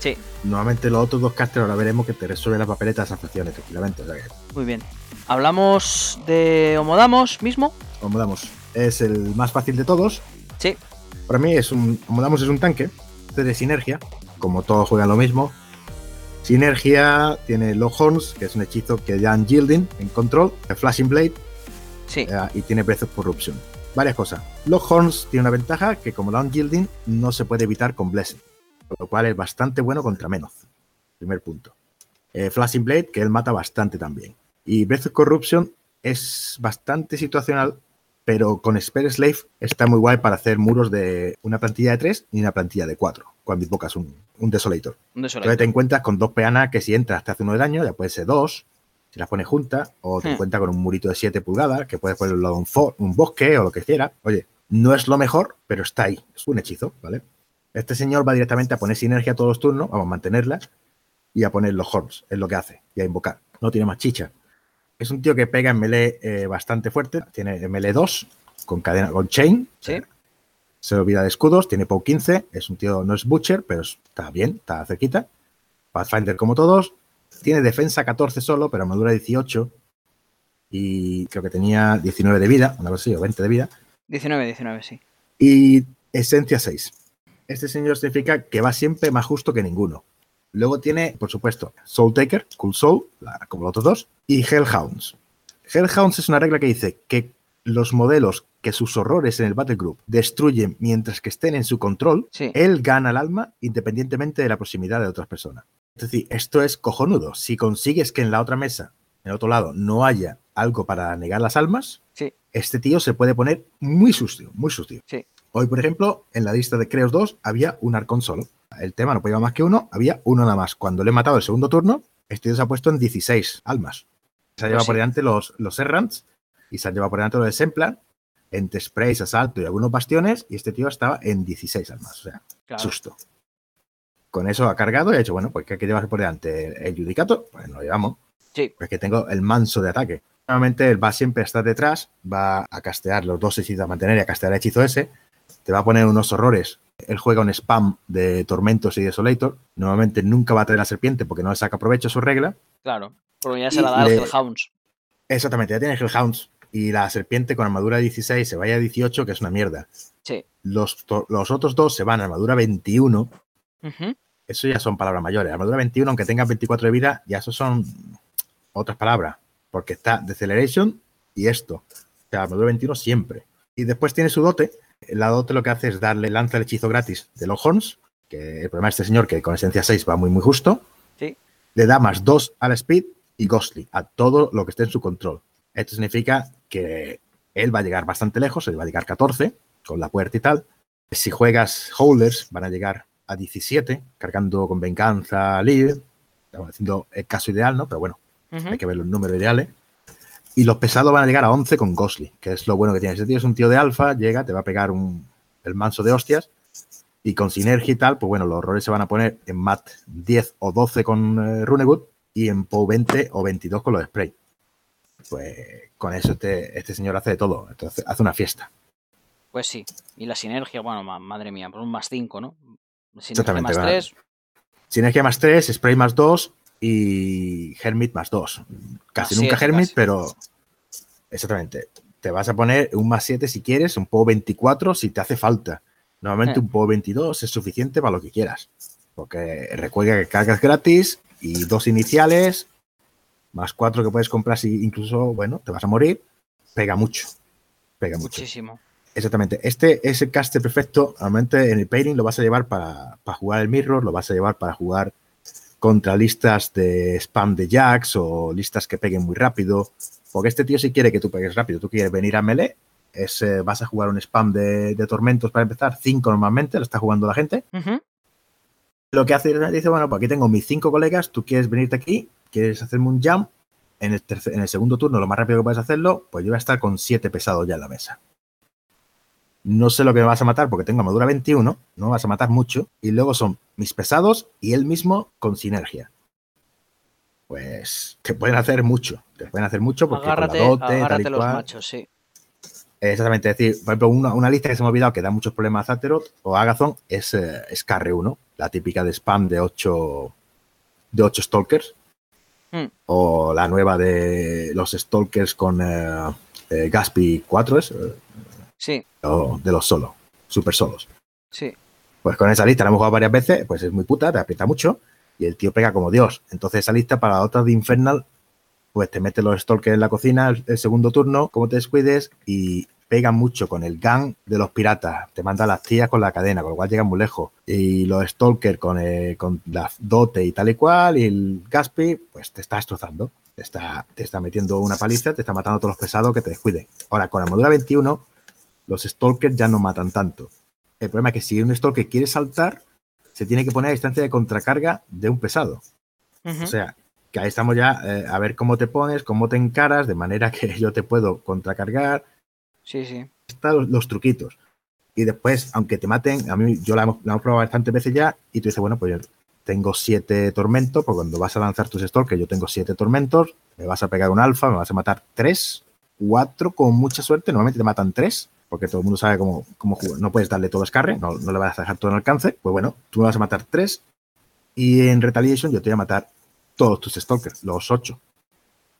S2: sí,
S3: Normalmente los otros dos casters ahora veremos que te resuelven las papeletas esas facciones tranquilamente. O sea que,
S2: muy bien. ¿Hablamos de Homodamos mismo?
S3: como damos, es el más fácil de todos.
S2: Sí,
S3: Para mí es un, como damos, es un tanque de sinergia, como todos juegan lo mismo. Sinergia tiene Lock Horns, que es un hechizo que dan Yielding en control, el Flashing Blade
S2: sí,
S3: eh, y tiene Breath of Corruption. Varias cosas. Lock Horns tiene una ventaja que como dan Yielding no se puede evitar con Blessing, por lo cual es bastante bueno contra Menoth. Primer punto. Eh, Flashing Blade, que él mata bastante también. Y Breath of Corruption es bastante situacional, pero con Spare Slave está muy guay para hacer muros de una plantilla de 3 y una plantilla de 4, cuando invocas un, un Desolator.
S2: un
S3: Entonces te encuentras con dos peanas que si entras te hace uno de daño, ya puede ser dos, si las pones juntas, o te
S2: Hmm.
S3: encuentras con un murito de 7 pulgadas, que puedes ponerlo en un, un bosque o lo que quiera. Oye, no es lo mejor, pero está ahí. Es un hechizo, ¿vale? Este señor va directamente a poner sinergia todos los turnos, vamos a mantenerla, y a poner los horns, es lo que hace, y a invocar. No tiene más chicha. Es un tío que pega en melee eh, bastante fuerte, tiene melee 2, con cadena, con chain,
S2: Sí,
S3: se olvida de escudos, tiene POW 15, es un tío, no es Butcher, pero está bien, está cerquita. Pathfinder como todos, tiene defensa 14 solo, pero armadura 18 y creo que tenía 19 de vida, una cosa así, o 20 de vida,
S2: 19, 19, sí.
S3: y esencia 6. Este señor significa que va siempre más justo que ninguno. Luego tiene, por supuesto, Soul Taker, Cool Soul, como los otros dos, y Hellhounds. Hellhounds es una regla que dice que los modelos que sus horrores en el Battle Group destruyen mientras que estén en su control,
S2: Sí.
S3: él gana el alma independientemente de la proximidad de otras personas. Es decir, esto es cojonudo. Si consigues que en la otra mesa, en el otro lado, no haya algo para negar las almas,
S2: Sí.
S3: este tío se puede poner muy sucio, muy sucio.
S2: Sí.
S3: Hoy, por ejemplo, en la lista de Creos 2 había un arcón solo. El tema no podía más que uno, había uno nada más. Cuando le he matado el segundo turno, este tío se ha puesto en 16 almas. Se ha
S2: Pues
S3: llevado
S2: sí.
S3: por delante los, los Errants y se han llevado por delante los de Semplan, entre sprays, asalto y algunos bastiones, y este tío estaba en 16 almas. O sea,
S2: Claro.
S3: susto. Con eso ha cargado y ha dicho, bueno, pues que hay que llevarse por delante el, el Judicato, pues lo llevamos.
S2: Sí.
S3: Pues que tengo el manso de ataque. Normalmente él va siempre a estar detrás, va a castear los dos hechizos a mantener y a castear el hechizo ese. Te va a poner unos horrores. Él juega un spam de tormentos y desolator. Normalmente nunca va a traer la serpiente porque no le saca provecho a su regla.
S2: Claro. Porque ya se la da al
S3: le-
S2: Hellhounds.
S3: Exactamente, ya tiene Hellhounds. Y la serpiente con armadura 16 se vaya a 18, que es una mierda.
S2: Sí.
S3: Los, otros dos se van a armadura 21.
S2: Ujú.
S3: Eso ya son palabras mayores. Armadura 21, aunque tengas 24 de vida, ya eso son otras palabras. Porque está Deceleration y esto. O sea, armadura 21 siempre. Y después tiene su dote. La dote lo que hace es darle lanza el hechizo gratis de los horns. Que el problema de este señor, que con esencia 6 va muy, muy justo.
S2: Sí.
S3: Le da más 2 al speed y ghostly, a todo lo que esté en su control. Esto significa que él va a llegar bastante lejos, él va a llegar 14 con la puerta y tal. Si juegas holders, van a llegar a 17, cargando con venganza, lead. Estamos haciendo el caso ideal, ¿no? Pero bueno,
S2: Ujú.
S3: hay que ver los números ideales. Y los pesados van a llegar a 11 con Ghostly, que es lo bueno que tiene. Ese tío es un tío de alfa, llega, te va a pegar un, el manso de hostias. Y con sinergia y tal, pues bueno, los horrores se van a poner en MAT 10 o 12 con eh, Runewood y en POW 20 o 22 con los spray. Pues con eso este, este señor hace de todo. Entonces hace una fiesta.
S2: Pues sí. Y la sinergia, bueno, ma- madre mía, por un más 5, ¿no? Sinergia
S3: Exactamente,
S2: más
S3: va.
S2: 3.
S3: Sinergia más 3, Spray más 2 y Hermit más 2. Casi nunca
S2: siete,
S3: Hermit,
S2: casi.
S3: pero exactamente. Te vas a poner un más 7 si quieres, un PO 24 si te hace falta. Normalmente
S2: Eh.
S3: un PO 22 es suficiente para lo que quieras. Porque recuerda que cargas gratis y dos iniciales, más cuatro que puedes comprar si incluso, bueno, te vas a morir. Pega mucho. Pega mucho.
S2: Muchísimo.
S3: Exactamente. Este es el caster perfecto. Normalmente en el pairing lo vas a llevar para, para jugar el mirror, lo vas a llevar para jugar contra listas de spam de jacks o listas que peguen muy rápido. Porque este tío si quiere que tú pegues rápido, tú quieres venir a melee, es, eh, vas a jugar un spam de, de tormentos para empezar, 5 normalmente, lo está jugando la gente. Lo que hace es dice, bueno, pues aquí tengo mis cinco colegas, tú quieres venirte aquí, quieres hacerme un jump, en el, tercer- en el segundo turno, lo más rápido que puedes hacerlo, pues yo voy a estar con siete pesados ya en la mesa. No sé lo que me vas a matar porque tengo armadura 21, no me vas a matar mucho, y luego son mis pesados y él mismo con sinergia. Pues te pueden hacer mucho, te pueden hacer mucho porque
S2: Agárrate,
S3: con la dote, tal y
S2: agárrate los
S3: cual-
S2: machos, sí.
S3: Exactamente, es decir, por ejemplo, una, una lista que se me ha olvidado que da muchos problemas a Azeroth o Agathon es, eh, es KR1, la típica de spam de 8 de ocho Stalkers.
S2: Hmm.
S3: O la nueva de los Stalkers con eh, eh, Gaspi 4, es, eh,
S2: Sí,
S3: o de los solo, super solos.
S2: sí.
S3: Pues con esa lista la hemos jugado varias veces, pues es muy puta, te aprieta mucho y el tío pega como Dios. Entonces esa lista para otras de Infernal, pues te mete los stalkers en la cocina el, el segundo turno, como te descuides y pega mucho con el gang de los piratas. Te manda las tías con la cadena, con lo cual llegan muy lejos. Y los stalkers con, eh, con la dote y tal y cual, y el Gaspi, pues te está destrozando. Te está, te está metiendo una paliza, te está matando a todos los pesados que te descuiden. Ahora, con armadura 21, los stalkers ya no matan tanto. El problema es que si un stalker quiere saltar, se tiene que poner a distancia de contracarga de un pesado. O sea, que ahí estamos ya eh, a ver cómo te pones, cómo te encaras, de manera que [LAUGHS] yo te puedo contracargar,
S2: Sí, sí.
S3: están los, los truquitos. Y después, aunque te maten, a mí yo la hemos, la hemos probado bastantes veces ya, y tú dices, bueno, pues yo tengo siete tormentos, porque cuando vas a lanzar tus stalkers, yo tengo siete tormentos, me vas a pegar un alfa, me vas a matar tres, cuatro, con mucha suerte, normalmente te matan tres, porque todo el mundo sabe cómo, cómo jugar. No puedes darle todo escarre, no, no le vas a dejar todo en alcance. Pues bueno, tú me vas a matar tres, y en Retaliation yo te voy a matar todos tus stalkers, los ocho.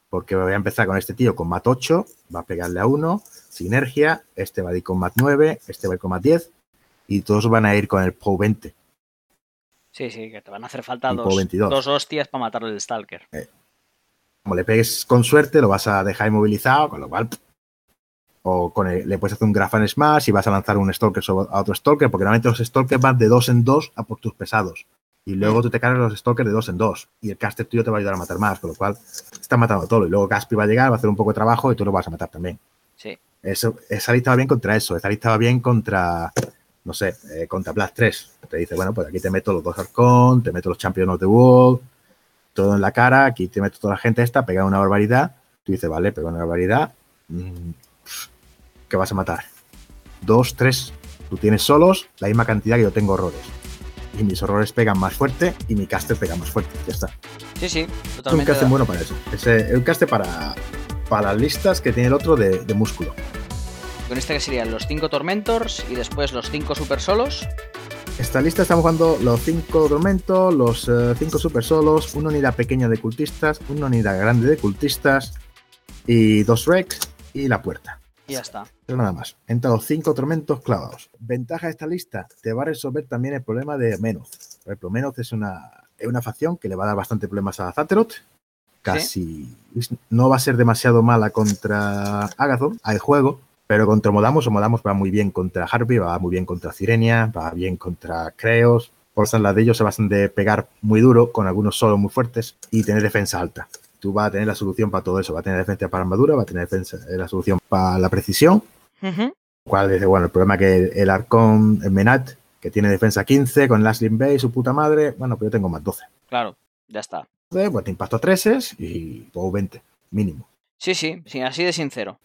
S3: Porque voy a empezar con este tío con mat 8, va a pegarle a uno, sinergia, este va a ir con mat 9, este va a ir con mat 10, y todos van a ir con el POW 20.
S2: Sí, sí, que te van a hacer falta dos,
S3: 22.
S2: dos hostias para matar al Stalker.
S3: Como le pegues con suerte, lo vas a dejar inmovilizado, con lo cual. O con el- le puedes hacer un Grafan Smash y vas a lanzar un Stalker sobre- a otro Stalker, porque normalmente los Stalkers van de dos en dos a por tus pesados. Y luego tú te cargas los Stalkers de dos en dos. Y el caster tuyo te va a ayudar a matar más, con lo cual estás matando todo. Y luego Gaspi va a llegar, va a hacer un poco de trabajo y tú lo vas a matar también.
S2: Sí.
S3: Eso, esa lista va bien contra eso. Esa lista va bien contra, no sé, eh, contra Blast 3. Te dice, bueno, pues aquí te meto los dos Arcon, te meto los Champions of the World, todo en la cara, aquí te meto toda la gente esta, pega una barbaridad. Tú dices, vale, pega una barbaridad. mm, ¿Qué vas a matar? Dos, tres. Tú tienes solos la misma cantidad que yo tengo horrores. Y mis horrores pegan más fuerte y mi caster pega más fuerte. Ya está.
S2: Sí, sí,
S3: Es un
S2: totalmente.
S3: caster bueno para eso. Es eh, un caster para, para las listas que tiene el otro de, de músculo.
S2: Con este que serían los 5 Tormentors y después los 5 Super Solos.
S3: Esta lista estamos jugando los 5 tormentos, los 5 super solos, una unidad pequeña de cultistas, una unidad grande de cultistas y dos Rex y la puerta.
S2: Y ya está.
S3: Pero nada más. Entra los 5 tormentos clavados. Ventaja de esta lista, te va a resolver también el problema de Menoth. Por ejemplo, Menoth es una, es una facción que le va a dar bastante problemas a Zaterot. Casi no va a ser demasiado mala contra Agathon al juego, pero contra Modamos o Modamos va muy bien contra Harvey, va muy bien contra Sirenia, va bien contra Creos. Por las de ellos se basan de pegar muy duro, con algunos solos muy fuertes y tener defensa alta. Tú vas a tener la solución para todo eso. Va a tener defensa para armadura, va a tener defensa, eh, la solución para la precisión.
S2: Ujú.
S3: Cual es, bueno, el problema es que el Arcón, el Menat, que tiene defensa 15, con Last Bay y su puta madre, bueno, pues yo tengo más 12.
S2: Claro, ya está.
S3: Entonces, Pues te impacto 13 y puedo 20, mínimo.
S2: Sí, sí, sí, así de sincero.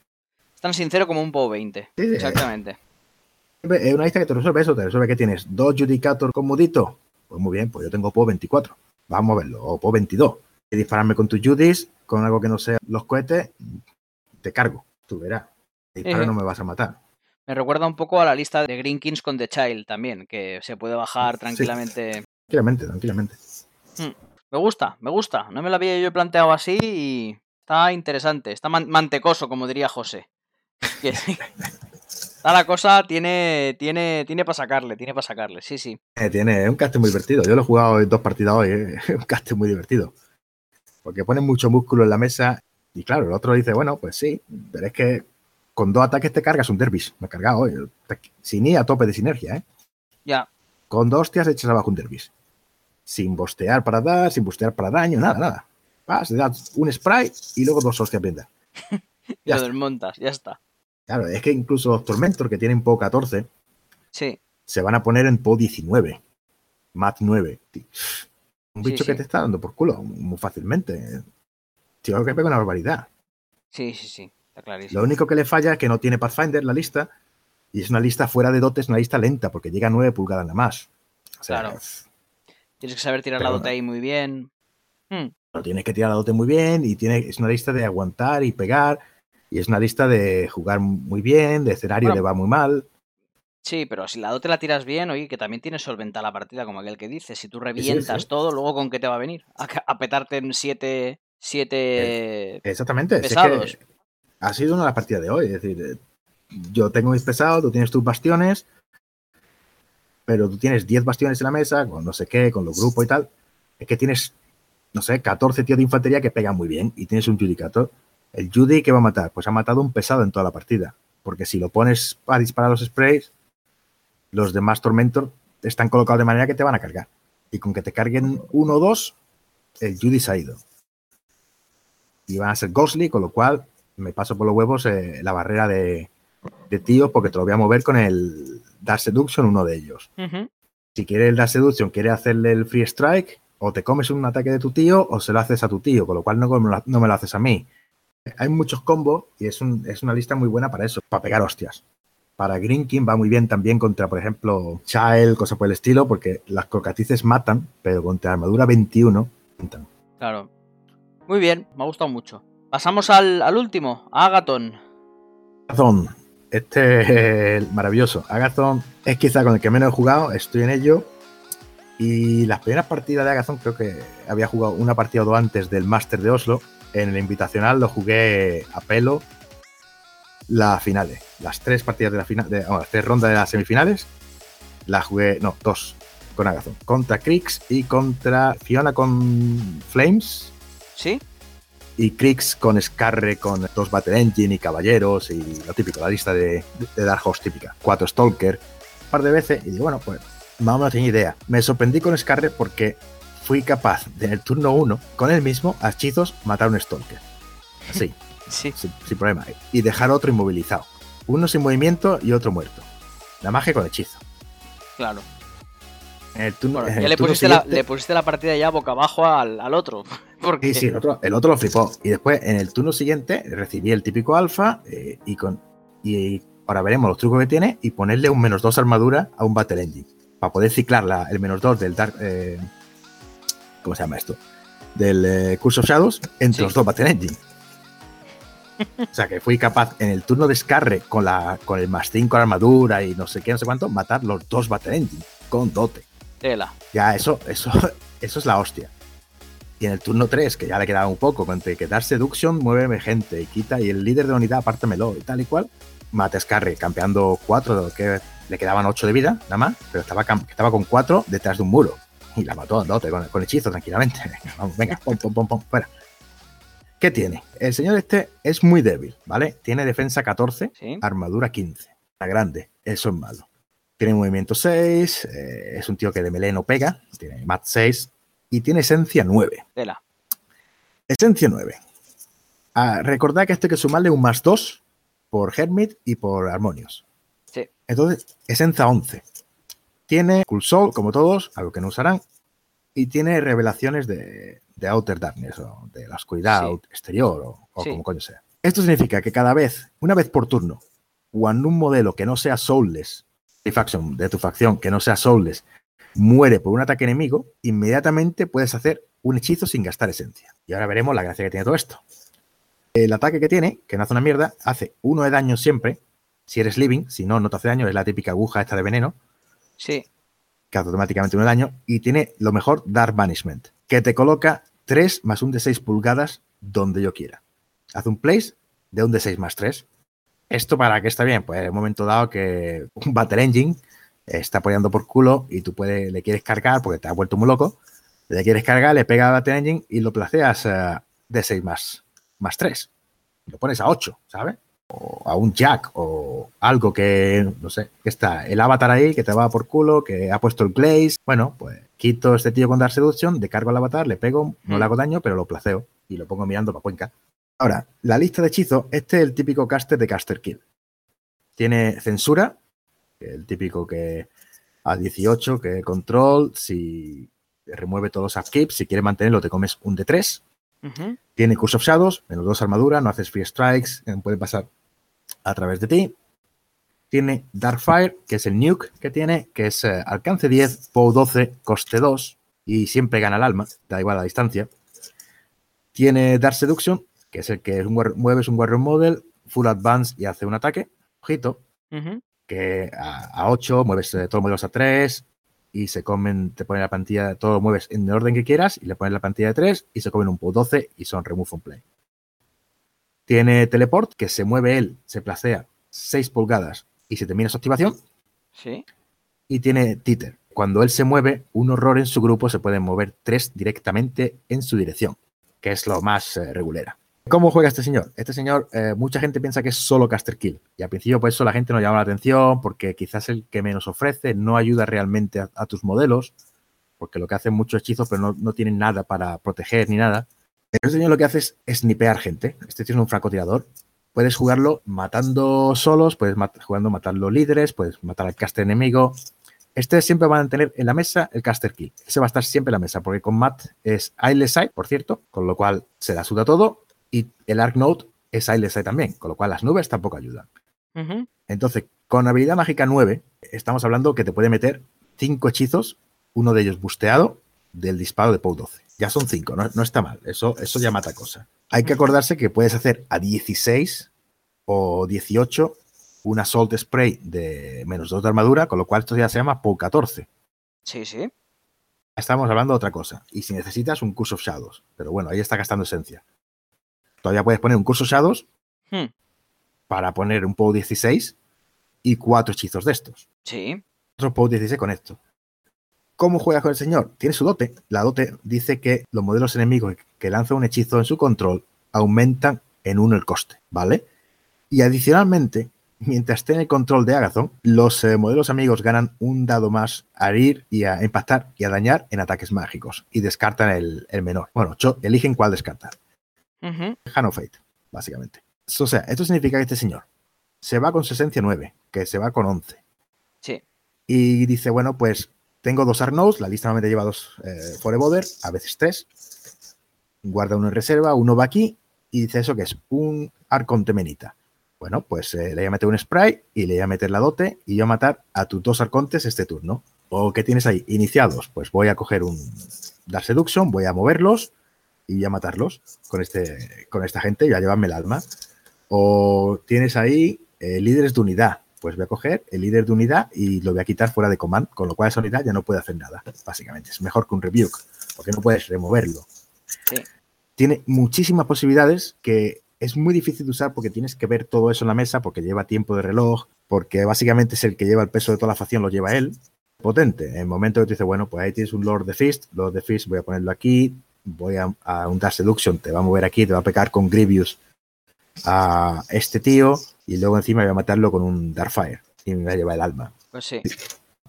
S2: Es tan sincero como un POW 20.
S3: Sí, sí.
S2: Exactamente.
S3: Es una lista que te resuelve eso, te resuelve que tienes dos Judicator con mudito. Pues muy bien, pues yo tengo PO 24. Vamos a verlo, o PO 22. Y dispararme con tus Judis, con algo que no sea los cohetes, te cargo, tú verás. Disparo
S2: Ejé.
S3: no me vas a matar.
S2: Me recuerda un poco a la lista de Green Kings con The Child también, que se puede bajar tranquilamente.
S3: Tranquilamente, tranquilamente.
S2: Me gusta, me gusta. No me lo había yo planteado así y está interesante. Está man- mantecoso, como diría José. Está [LAUGHS] la cosa, tiene, tiene, tiene para sacarle, tiene para sacarle. Sí, sí.
S3: Eh, tiene es un caste muy divertido. Yo lo he jugado en dos partidas hoy. eh, [LAUGHS] Es un caste muy divertido. Porque pone mucho músculo en la mesa. Y claro, el otro dice, bueno, pues sí, pero es que con dos ataques te cargas un dervis. Me he cargado hoy. Sin ir a tope de sinergia, ¿eh?
S2: Ya,
S3: Con dos hostias echas abajo un dervis. Sin bostear para dar, sin bostear para daño, nada, nada. Vas, le das un spray y luego dos hostias [LAUGHS]
S2: y
S3: Ya
S2: lo desmontas, ya está.
S3: Claro, es que incluso los Tormentor que tienen PO 14
S2: Sí,
S3: se van a poner en PO 19. MAT 9. Un bicho
S2: sí.
S3: que te está dando por culo muy fácilmente. Tío, que pega una barbaridad.
S2: sí, sí, sí. Está clarísimo.
S3: Lo único que le falla es que no tiene Pathfinder la lista. Y es una lista fuera de dotes, una lista lenta, porque llega a 9 pulgadas nada más. O sea,
S2: Claro. Tienes que saber tirar la dote ahí muy bien. Hmm,
S3: Pero tienes que tirar la dote muy bien y tiene, es una lista de aguantar y pegar. Y es una lista de jugar muy bien, de escenario
S2: Bueno.
S3: le va muy mal.
S2: Sí, pero si la dote la tiras bien, oye, que también tienes solventar la partida, como aquel que dice. Si tú revientas
S3: sí.
S2: todo, luego con qué te va a venir? A, petarte en siete. siete.
S3: Exactamente. si es que ha sido una de las partidas de hoy. Es decir, eh, yo tengo mis pesados, tú tienes tus bastiones, pero tú tienes 10 bastiones en la mesa, con no sé qué, con los grupos y tal. Es que tienes, no sé, 14 tíos de infantería que pegan muy bien y tienes un Judicator. El Judy, ¿qué va a matar? Pues ha matado un pesado en toda la partida. Porque si lo pones a disparar los sprays, los demás Tormentor están colocados de manera que te van a cargar. Y con que te carguen uno o dos, el Judy se ha ido. Y van a ser Ghostly, con lo cual me paso por los huevos eh, la barrera de, de tíos porque te lo voy a mover con el Dark Seduction, uno de ellos. Si quiere el Dark Seduction, quiere hacerle el Free Strike, o te comes un ataque de tu tío o se lo haces a tu tío, con lo cual no, me lo- no me lo haces a mí. Hay muchos combos y es, un- es una lista muy buena para eso, para pegar hostias. Para Green King va muy bien también contra, por ejemplo, Child, cosas por el estilo, porque las cocatices matan, pero contra armadura 21 matan.
S2: Claro. Muy bien, me ha gustado mucho. Pasamos al, al último, a Agaton.
S3: Agathon. Este es maravilloso. Agathon es quizá con el que menos he jugado, estoy en ello. Y las primeras partidas de Agathon, creo que había jugado una partida o dos antes del Master de Oslo. En el Invitacional lo jugué a pelo las finales. Las tres partidas de la final, de, bueno, las tres rondas de las semifinales, las jugué, no, dos, con Agathon. Contra Krix y contra Fiona con Flames
S2: ¿Sí?
S3: y Krix con Scarre, con dos Battle Engine y Caballeros y lo típico, la lista de, de Dark Horse típica. Cuatro Stalker, un par de veces y digo, bueno, pues más o menos tenía idea. Me sorprendí con Scarre porque fui capaz de en el turno 1, con el mismo, a hechizos, matar un Stalker. Así, [LAUGHS]
S2: Sí.
S3: sin, sin problema. Y dejar otro inmovilizado. Uno sin movimiento y otro muerto. La magia con hechizo.
S2: Claro.
S3: En el turno,
S2: Bueno,
S3: en
S2: ya
S3: el
S2: le pusiste, la,
S3: siguiente-
S2: le pusiste la partida ya boca abajo al, al otro. [LAUGHS] Porque...
S3: Sí, sí, el otro, el otro lo flipó. Y después, en el turno siguiente, recibí el típico alfa eh, y con y ahora veremos los trucos que tiene y ponerle un menos 2 armadura a un Battle Engine. Para poder ciclar la- el menos 2 del Dark. eh, ¿Cómo se llama esto? Del eh, Curse of Shadows entre
S2: Sí.
S3: los dos Battle Engine. O sea que fui capaz en el turno de Scarre con, la, con el más 5 armadura y no sé qué, no sé cuánto, matar los dos Battle Engine con dote.
S2: Tela.
S3: Ya, eso, eso, [LAUGHS] eso es la hostia. Y en el turno 3, que ya le quedaba un poco, con que dar Seduction, muéveme gente y quita, y el líder de la unidad, apártamelo y tal y cual, mata a Scarry, campeando 4, que le quedaban 8 de vida, nada más, pero estaba, estaba con 4 detrás de un muro. Y la mató, dote, con, con hechizo tranquilamente. Venga, [LAUGHS] vamos, venga, pom, pom, pom, pom, fuera. ¿Qué tiene? El señor este es muy débil, ¿vale? Tiene defensa 14,
S2: Sí.
S3: armadura 15. Está grande, eso es malo. Tiene movimiento 6, eh, es un tío que de melee no pega, tiene mat 6 y tiene esencia 9.
S2: Tela.
S3: Esencia 9. Ah, recordad que esto hay que sumarle un más 2 por Hermit y por Harmonious.
S2: Sí.
S3: Entonces, esencia 11. Tiene Cool Soul, como todos, algo que no usarán. Y tiene revelaciones de, de Outer Darkness, o de la oscuridad
S2: Sí.
S3: exterior, o, o
S2: Sí.
S3: como coño sea. Esto significa que cada vez, una vez por turno, cuando un modelo que no sea soulless, de faction, de tu facción, que no sea soulless, muere por un ataque enemigo, inmediatamente puedes hacer un hechizo sin gastar esencia. Y ahora veremos la gracia que tiene todo esto. El ataque que tiene, que no hace una mierda, hace uno de daño siempre, si eres living, si no, no te hace daño, es la típica aguja esta de veneno,
S2: Sí.
S3: Que automáticamente uno daño, y tiene lo mejor Dark Banishment, que te coloca 3 más un de 6 pulgadas donde yo quiera. Hace un place de un de 6 más 3. ¿Esto para qué está bien? Pues en un momento dado que un Battle Engine está apoyando por culo y tú le quieres cargar porque te has vuelto muy loco, le quieres cargar, le pega al Battle Engine y lo placeas eh, de 6 más, más 3. Lo pones a 8, ¿sabes? O a un Jack o algo que, no sé, que está el avatar ahí que te va por culo, que ha puesto el Glaze. Bueno, pues quito este tío con Dark Seduction, descargo al avatar, le pego, no le hago daño, pero lo placeo y lo pongo mirando para Cuenca. Ahora, la lista de hechizos, este es el típico caster de Caster Kill. Tiene censura, el típico que a 18, que control, si remueve todos los upkeeps, si quieres mantenerlo te comes un de 3.
S2: Ujú.
S3: Tiene Curse of Shadows, menos dos armadura, no haces free strikes, puede pasar a través de ti. Tiene Darkfire, que es el nuke que tiene, que es eh, alcance 10, POW 12, coste 2, y siempre gana el alma, da igual la distancia. Tiene Dark Seduction, que es el que es un war- mueves un Warrior Model, full advance y hace un ataque. Ojito, que a, a 8 mueves eh, todos los modelos a 3 y se comen, te ponen la plantilla, todo lo mueves en el orden que quieras y le pones la plantilla de 3 y se comen un POW 12 y son remove from play. Tiene teleport, que se mueve él, se placea 6 pulgadas y se termina su activación.
S2: Sí.
S3: Y tiene títer. Cuando él se mueve, un horror en su grupo se pueden mover 3 directamente en su dirección, que es lo más eh, regulera. ¿Cómo juega este señor? Este señor, eh, mucha gente piensa que es solo caster kill. Y al principio, por eso la gente no llama la atención, porque quizás el que menos ofrece no ayuda realmente a, a tus modelos, porque lo que hacen muchos hechizos, pero no, no tienen nada para proteger ni nada. Este señor lo que hace es snipear gente. Este tío es un francotirador. Puedes jugarlo matando solos, puedes mat jugando matando líderes, puedes matar al caster enemigo. Este siempre va a tener en la mesa el caster kill. Ese va a estar siempre en la mesa, porque con Matt es Sight, por cierto, con lo cual se la suda todo. Y el Arc Note es Sight también, con lo cual las nubes tampoco ayudan. Entonces, con habilidad mágica 9, estamos hablando que te puede meter 5 hechizos, uno de ellos busteado, del disparo de POW 12. Ya son 5, no, no está mal. Eso, eso ya mata cosas. Hay que acordarse que puedes hacer a 16 o 18 un Assault Spray de menos 2 de armadura, con lo cual esto ya se llama POW 14.
S2: Sí, sí.
S3: Estamos hablando de otra cosa. Y si necesitas un Curse of Shadows. Pero bueno, ahí está gastando esencia. Todavía puedes poner un Curse of Shadows
S2: Hmm.
S3: para poner un POW 16 y cuatro hechizos de estos.
S2: Sí.
S3: Otro POW 16 con esto. ¿Cómo juega con el señor? Tiene su dote. La dote dice que los modelos enemigos que lanzan un hechizo en su control aumentan en uno el coste, ¿vale? Y adicionalmente, mientras esté en el control de Agathon, los eh, modelos amigos ganan un dado más a herir y a impactar y a dañar en ataques mágicos y descartan el, el menor. Bueno, eligen cuál descartar. Hand of Fate, básicamente. O sea, esto significa que este señor se va con su esencia 9, que se va con 11.
S2: Sí.
S3: Y dice, bueno, pues tengo dos Arnous, la lista normalmente lleva dos eh, Forever, a veces tres. Guarda uno en reserva, uno va aquí y dice eso que es un Arcon Temenita. Bueno, pues eh, le voy a meter un spray y le voy a meter la dote y yo a matar a tus dos arcontes este turno. ¿O qué tienes ahí? Iniciados. Pues voy a coger un Dar Seduction, voy a moverlos y voy a matarlos con, este, con esta gente y a llevarme el alma. O tienes ahí eh, líderes de unidad. Pues voy a coger el líder de unidad y lo voy a quitar fuera de command, con lo cual esa unidad ya no puede hacer nada, básicamente. Es mejor que un rebuke, porque no puedes removerlo.
S2: Sí.
S3: Tiene muchísimas posibilidades que es muy difícil de usar porque tienes que ver todo eso en la mesa, porque lleva tiempo de reloj, porque básicamente es el que lleva el peso de toda la facción, lo lleva él. Potente. En el momento que tú dices, bueno, pues ahí tienes un Lord de Fist, Lord de Fist voy a ponerlo aquí, voy a, a un Dark Seduction, te va a mover aquí, te va a pegar con Grievous a este tío y luego encima voy a matarlo con un Darkfire y me va a llevar el alma.
S2: Pues sí.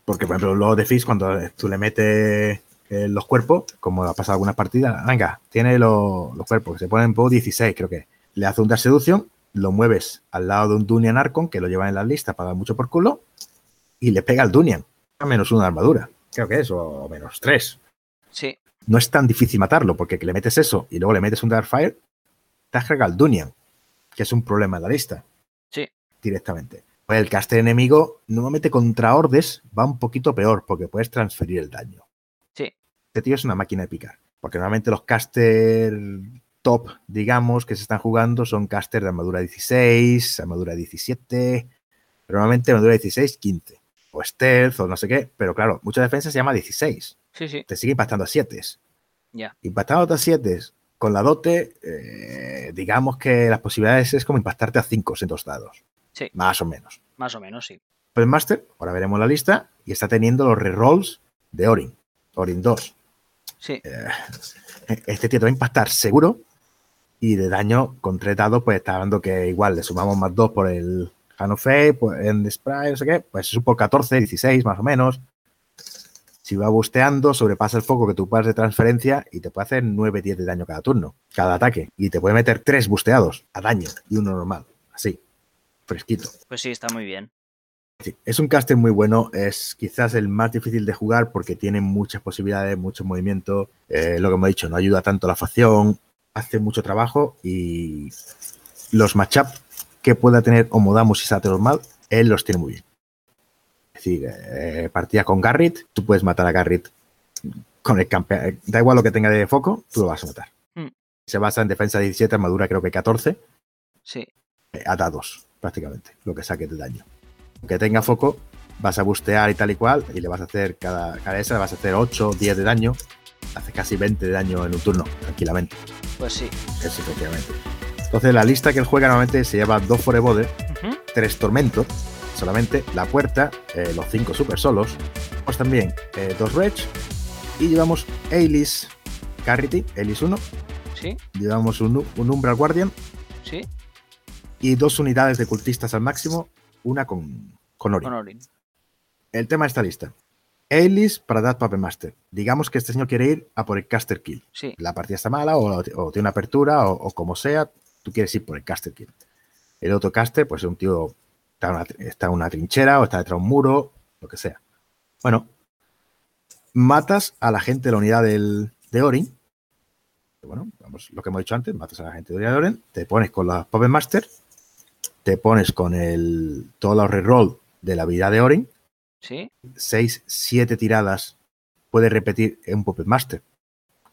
S3: Porque, por ejemplo, Lord de Fist, cuando tú le metes eh, los cuerpos, como ha pasado algunas partidas, venga, tiene lo- los cuerpos, se ponen por 16, creo que. Le hace un Dark Seduction, lo mueves al lado de un Dunian Arcon, que lo lleva en la lista para dar mucho por culo, y le pega al Dunian. A menos una armadura, creo que es, o menos tres.
S2: Sí.
S3: No es tan difícil matarlo, porque que le metes eso y luego le metes un Darkfire, te has cargado al Dunian, que es un problema en la lista. Directamente. Pues el caster enemigo, normalmente contra Ordes, va un poquito peor, porque puedes transferir el daño.
S2: Sí.
S3: Este tío es una máquina de picar. Porque normalmente los caster top, digamos, que se están jugando son caster de armadura 16, armadura 17, pero normalmente armadura 16, 15. O stealth, o no sé qué. Pero claro, mucha defensa se llama 16
S2: Sí, sí.
S3: te sigue impactando a 7.
S2: Ya.
S3: Impactando a 7 con la dote, eh, digamos que las posibilidades es como impactarte a 5 en dos dados.
S2: Sí.
S3: Más o menos.
S2: Más o menos, sí.
S3: Pues el Master, ahora veremos la lista, y está teniendo los rerolls de Orin. Orin 2.
S2: Sí.
S3: Este tío te va a impactar seguro. Y de daño con tres dados, pues está dando que igual le sumamos más 2 por el Hand of Fate, pues en Spray, no sé qué, pues eso por 14, 16 más o menos. Si va busteando, sobrepasa el foco que tú puedas de transferencia y te puede hacer 9, 10 de daño cada turno, cada ataque. Y te puede meter 3 busteados a daño y uno normal. Así, fresquito.
S2: Pues sí, está muy bien.
S3: Sí, es un caster muy bueno, es quizás el más difícil de jugar porque tiene muchas posibilidades, mucho movimiento. eh, lo que hemos dicho, no ayuda tanto a la facción, hace mucho trabajo y los matchup que pueda tener Omodamus y mal, él los tiene muy bien. Es decir, eh, partida con Garrett, tú puedes matar a Garrett con el campeón. Da igual lo que tenga de foco, tú lo vas a matar.
S2: Hmm.
S3: Se basa en defensa 17, armadura creo que 14
S2: Sí.
S3: eh, a dados, prácticamente, lo que saque de daño. Aunque tenga foco, vas a bustear y tal y cual, y le vas a hacer cada, cada esa, le vas a hacer 8, 10 de daño, hace casi 20 de daño en un turno, tranquilamente.
S2: Pues sí.
S3: Eso, efectivamente. Entonces, la lista que él juega normalmente se lleva dos Forebode,
S2: Ujú.
S3: tres Tormento, solamente, la puerta, eh, los cinco super solos, pues también eh, dos Reg, y llevamos Ailis Carrity, Ailis 1,
S2: Sí.
S3: llevamos un, un Umbral Guardian,
S2: Sí.
S3: Y dos unidades de cultistas al máximo, una con, con Ori.
S2: Con Orin.
S3: El tema de esta lista. Ailis para Death Puppet Master. Digamos que este señor quiere ir a por el caster kill.
S2: Sí.
S3: La partida está mala o, o tiene una apertura o, o como sea, tú quieres ir por el caster kill. El otro caster, pues es un tío está en una, está en una trinchera o está detrás de un muro, lo que sea. Bueno, matas a la gente de la unidad del, de Orin. Bueno, vamos, lo que hemos dicho antes, matas a la gente de la unidad de Orin, te pones con la Puppet Master, te pones con el todos los reroll de la habilidad de Orin,
S2: Sí.
S3: 6, 7 tiradas puede repetir en un Puppet Master.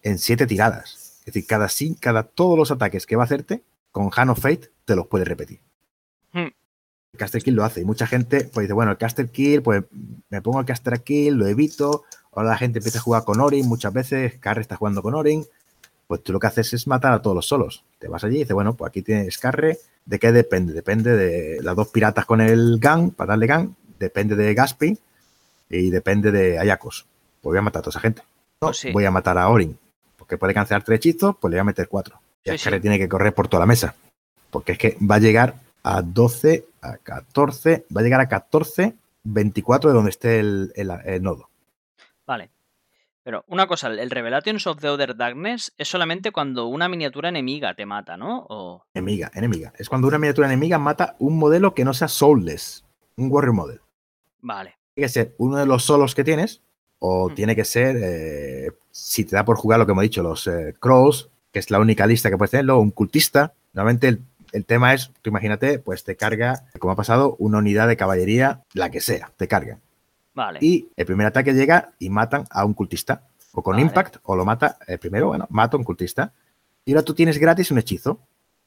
S3: En 7 tiradas. Es decir, cada, cada todos los ataques que va a hacerte, con Hand of Fate te los puede repetir.
S2: Hmm.
S3: El Caster Kill lo hace. Y mucha gente pues dice, bueno, el Caster Kill, pues me pongo el Caster Kill, lo evito. Ahora la gente empieza a jugar con Orin. Muchas veces Carre está jugando con Orin. Pues tú lo que haces es matar a todos los solos. Te vas allí y dices, bueno, pues aquí tienes Carre. ¿De qué depende? Depende de las dos piratas con el Gang, para darle Gang. Depende de Gaspi y depende de Ayakos. Pues voy a matar a toda esa gente. No,
S2: Pues sí.
S3: voy a matar a Orin. Porque puede cancelar tres hechizos, pues le voy a meter cuatro. Y
S2: Sí,
S3: tiene que correr por toda la mesa. Porque es que va a llegar a 12, a 14, va a llegar a 14, 24 de donde esté el, el- el nodo.
S2: Vale. Pero una cosa, el Revelations of the Other Darkness es solamente cuando una miniatura enemiga te mata, ¿no? O...
S3: Enemiga, enemiga. Es cuando una miniatura enemiga mata un modelo que no sea soulless. Un warrior model.
S2: Vale.
S3: Tiene que ser uno de los solos que tienes O tiene que ser, eh, si te da por jugar lo que hemos dicho, los eh, Crawls, que es la única lista que puedes tener, luego un cultista. Normalmente el, el tema es, tú imagínate, pues te carga, como ha pasado, una unidad de caballería, la que sea, te carga.
S2: Vale.
S3: Y el primer ataque llega y matan a un cultista. O con
S2: Vale.
S3: impact, o lo mata, el primero, bueno, mata a un cultista. Y ahora tú tienes gratis un hechizo.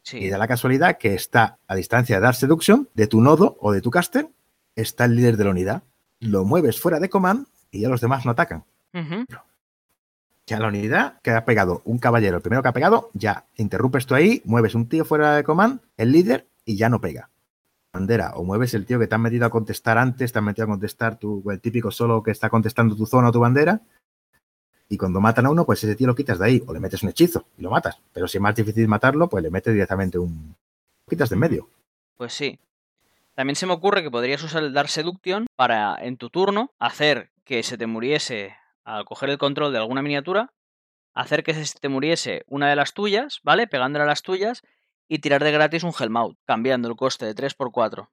S2: sí.
S3: Y da la casualidad que está a distancia de Dark Seduction, de tu nodo o de tu caster, está el líder de la unidad. Lo mueves fuera de command y ya los demás no atacan. Ya la unidad que ha pegado un caballero, el primero que ha pegado, ya interrumpes tú ahí, mueves un tío fuera de command, el líder, y ya no pega. Bandera, o mueves el tío que te han metido a contestar antes, te han metido a contestar tu, el típico solo que está contestando tu zona o tu bandera, y cuando matan a uno, pues ese tío lo quitas de ahí, o le metes un hechizo y lo matas. Pero si es más difícil matarlo, pues le metes directamente un. lo quitas de en medio.
S2: Pues sí. También se me ocurre que podrías usar el Dark Seduction para, en tu turno, hacer que se te muriese al coger el control de alguna miniatura, hacer que se te muriese una de las tuyas, ¿vale? Pegándole a las tuyas y tirar de gratis un Hellmouth, cambiando el coste de 3 por 4.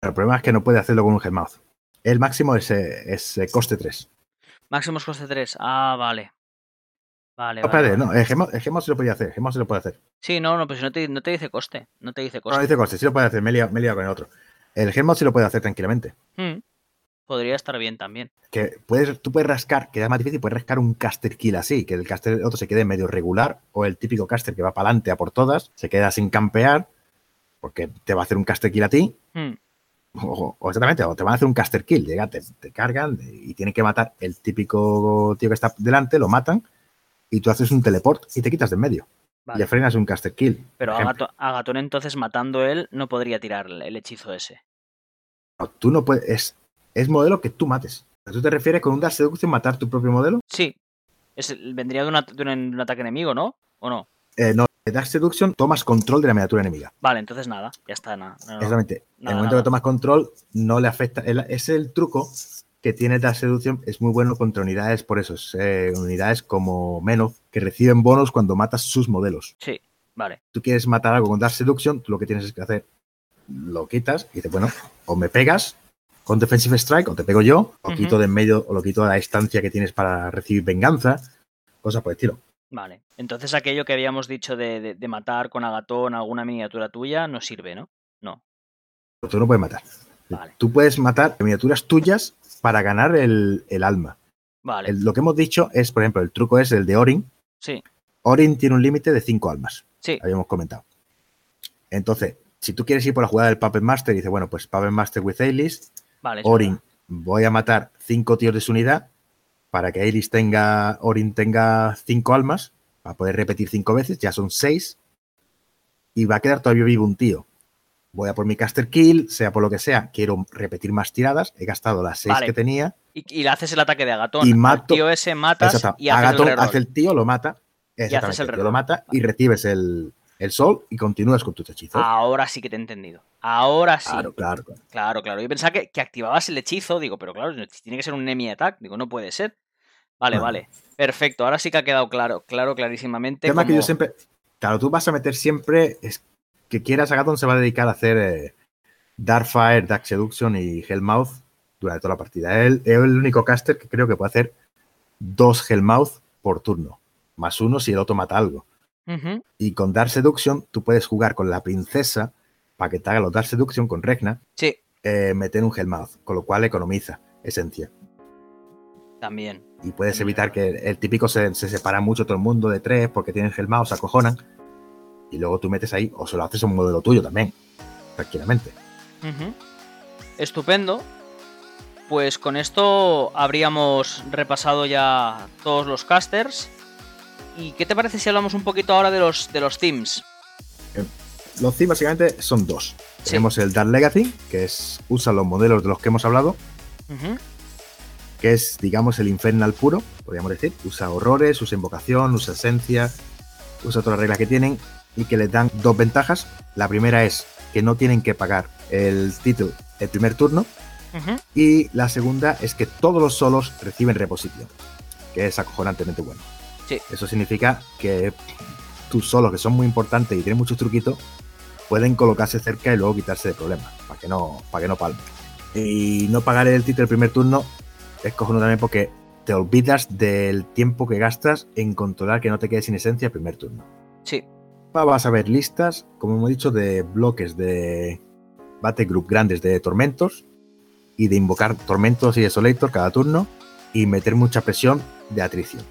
S3: Pero el problema es que no puede hacerlo con un Hellmouth. El máximo es, eh, es eh, coste 3.
S2: Máximos coste 3. Ah, vale. Vale,
S3: No,
S2: vale,
S3: espérate,
S2: vale.
S3: no, el Hellmouth sí lo podía hacer. el Hellmouth sí lo puede hacer.
S2: Sí, no, no, pues no te, no te dice coste. No te dice
S3: No,
S2: coste.
S3: no dice coste, sí lo puede hacer. Me he liado, me he liado con el otro. El Hellmouth sí lo puede hacer tranquilamente.
S2: Mm. Podría estar bien también.
S3: que puedes, tú puedes rascar, que es más difícil, puedes rascar un caster kill así, que el caster otro se quede medio regular, o el típico caster que va para adelante a por todas, se queda sin campear, porque te va a hacer un caster kill a ti,
S2: Mm.
S3: o, o exactamente, o te van a hacer un caster kill, llega, te, te cargan y tienen que matar el típico tío que está delante, lo matan, y tú haces un teleport y te quitas de en medio. Y
S2: Vale.
S3: le frenas un caster kill.
S2: Pero
S3: por
S2: a,
S3: ejemplo.
S2: Gato- a Gatón entonces matando él no podría tirar el hechizo ese.
S3: No, tú no puedes, es, es modelo que tú mates. ¿Tú te refieres con un Dark Seduction matar tu propio modelo?
S2: Sí. Es, vendría de, una- de un, de un ataque enemigo, ¿no? ¿O no?
S3: Eh, no, Dark Seduction tomas control de la miniatura enemiga.
S2: Vale, entonces nada. Ya está, nada. no.
S3: Exactamente. en el momento
S2: nada.
S3: que tomas control, no le afecta. Es el truco que tiene Dark Seduction. Es muy bueno contra unidades, por eso. es, eh, unidades como Menov, que reciben bonos cuando matas sus modelos.
S2: Sí, vale.
S3: Tú quieres matar algo con Dark Seduction, tú lo que tienes es que hacer, lo quitas y dices, bueno, o me pegas con Defensive Strike, o te pego yo, o
S2: Ujú.
S3: quito de en medio, o lo quito a la distancia que tienes para recibir venganza, cosas por el estilo.
S2: Vale. Entonces aquello que habíamos dicho de, de- de matar con Agatón alguna miniatura tuya no sirve, ¿no? No.
S3: Tú no puedes matar.
S2: Vale.
S3: Tú puedes matar miniaturas tuyas para ganar el, el alma.
S2: Vale.
S3: El- lo que hemos dicho es, por ejemplo, el truco es el de Orin.
S2: Sí,
S3: Orin tiene un límite de 5 almas,
S2: sí.
S3: habíamos comentado. Entonces, si tú quieres ir por la jugada del Puppet Master y dices, bueno, pues Puppet Master with Ailis,
S2: Vale.
S3: Orin,
S2: verdad.
S3: voy a matar 5 tíos de su unidad para que Ailis tenga, Orin tenga 5 almas, para poder repetir 5 veces, ya son 6, y va a quedar todavía vivo un tío. Voy a por mi caster kill, sea por lo que sea, quiero repetir más tiradas, he gastado las 6
S2: Vale.
S3: que tenía,
S2: Y, y le haces el ataque de Agatón.
S3: Y mato-
S2: tío ese matas y haces
S3: Agatón
S2: el
S3: hace el tío, lo mata.
S2: haces
S3: Exactamente.
S2: el
S3: el tío lo mata y recibes el, el sol y continúas con tus hechizos.
S2: Ahora sí que te he entendido. Ahora sí.
S3: Claro, claro, claro.
S2: Claro, claro. Yo pensaba que, que activabas el hechizo, digo, pero claro, tiene que ser un enemy attack. Digo, no puede ser. Vale,
S3: No.
S2: vale. Perfecto. Ahora sí que ha quedado claro, claro, clarísimamente.
S3: El tema que yo siempre. Claro, tú vas a meter siempre. Es que quieras, Agaton se va a dedicar a hacer eh, Darkfire, Dark Seduction y Hellmouth durante toda la partida. Él es el único caster que creo que puede hacer dos Hellmouth por turno, más uno si el otro mata algo. Y con Dark Seduction tú puedes jugar con la princesa para que te haga los Dark Seduction con Regna,
S2: Sí,
S3: eh, meter un Hellmouth, con lo cual economiza esencia.
S2: también.
S3: Y puedes evitar que el típico se, se separa mucho todo el mundo de tres porque tienen Hellmouth, se acojonan. Y luego tú metes ahí, o se lo haces un modelo tuyo también, tranquilamente.
S2: Ujú. Estupendo. Pues con esto habríamos repasado ya todos los casters. ¿Y qué te parece si hablamos un poquito ahora de los, de los themes?
S3: Los themes básicamente son dos.
S2: Sí.
S3: Tenemos el Dark Legacy, que es usa los modelos de los que hemos hablado, que es, digamos, el Infernal puro, podríamos decir. Usa horrores, usa invocación, usa esencia, usa todas las reglas que tienen y que les dan dos ventajas. La primera es que no tienen que pagar el título el primer turno y la segunda es que todos los solos reciben reposición, que es acojonantemente bueno.
S2: Sí.
S3: Eso significa que tus solos, que son muy importantes y tienen muchos truquitos, pueden colocarse cerca y luego quitarse de problemas, para que no, para que no palmen. Y no pagar el título el primer turno es cojonudo también porque te olvidas del tiempo que gastas en controlar que no te quedes sin esencia el primer turno.
S2: Sí.
S3: Vas a ver listas, como hemos dicho, de bloques de Battle Group grandes de tormentos y de invocar tormentos y desolator cada turno y meter mucha presión de atrición.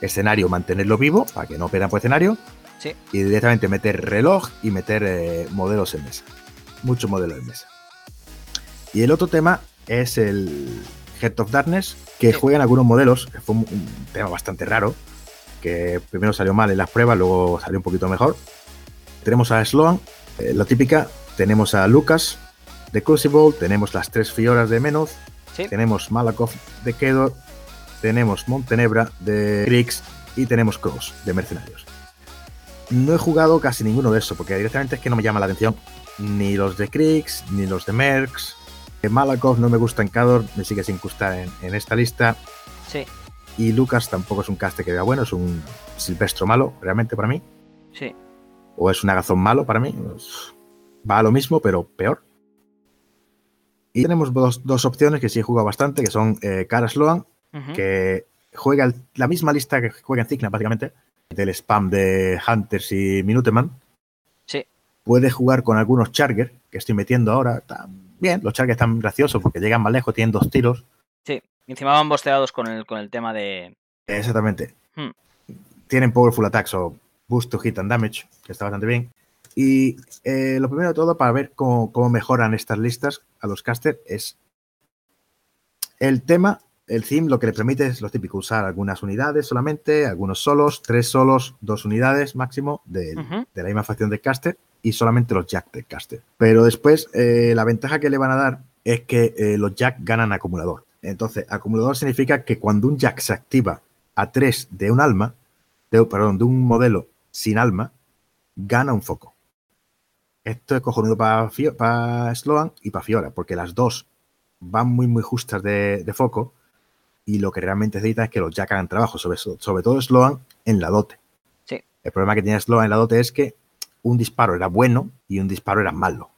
S3: Escenario, mantenerlo vivo para que no pierdan por escenario.
S2: Sí.
S3: Y directamente meter reloj y meter eh, modelos en mesa. Muchos modelos en mesa. Y el otro tema es el Head of Darkness, que
S2: Sí.
S3: juegan algunos modelos, que fue un, un tema bastante raro, que primero salió mal en las pruebas, luego salió un poquito mejor. Tenemos a Sloan, eh, la típica, tenemos a Lucas de Crucible, tenemos las tres Fioras de Menoth,
S2: Sí.
S3: tenemos Malakoff de Kedor, tenemos Montenebra de Kriegs y tenemos Cross de Mercenarios. No he jugado casi ninguno de eso, porque directamente es que no me llama la atención ni los de Kriegs, ni los de Mercs. Eh, Malakoff no me gusta en Cador, me sigue sin gustar en, en esta lista.
S2: Sí,
S3: Y Lucas tampoco es un caste que vea bueno, es un silvestro malo, realmente para mí.
S2: sí.
S3: O es un agazón malo para mí. pues, Va a lo mismo, pero peor. Y tenemos dos, dos opciones que sí he jugado bastante, que son eh, Cara Sloan, Que juega el- la misma lista que juega en Cigna, básicamente, del spam de Hunters y Minuteman.
S2: Sí.
S3: Puede jugar con algunos Charger, que estoy metiendo ahora. Bien, los Charger están graciosos porque llegan más lejos, tienen dos tiros.
S2: Sí. Encima van bosteados con el, con el tema de.
S3: Exactamente.
S2: Hmm.
S3: Tienen Powerful Attacks o Boost to Hit and Damage, que está bastante bien. Y eh, lo primero de todo, para ver cómo, cómo mejoran estas listas a los caster, es el tema, el theme, lo que le permite es lo típico, usar algunas unidades solamente, algunos solos, tres solos, dos unidades máximo de, de la misma facción del caster y solamente los jack del caster. Pero después, eh, la ventaja que le van a dar es que eh, los jack ganan acumulador. Entonces, acumulador significa que cuando un jack se activa a 3 de un alma, de, perdón, de un modelo sin alma, gana un foco. Esto es cojonudo para Sloan y para Fiora, porque las dos van muy, muy justas de, de foco y lo que realmente necesita es que los Jack hagan trabajo, sobre, sobre todo Sloan en la dote.
S2: Sí.
S3: El problema que tiene Sloan en la dote es que un disparo era bueno y un disparo era malo.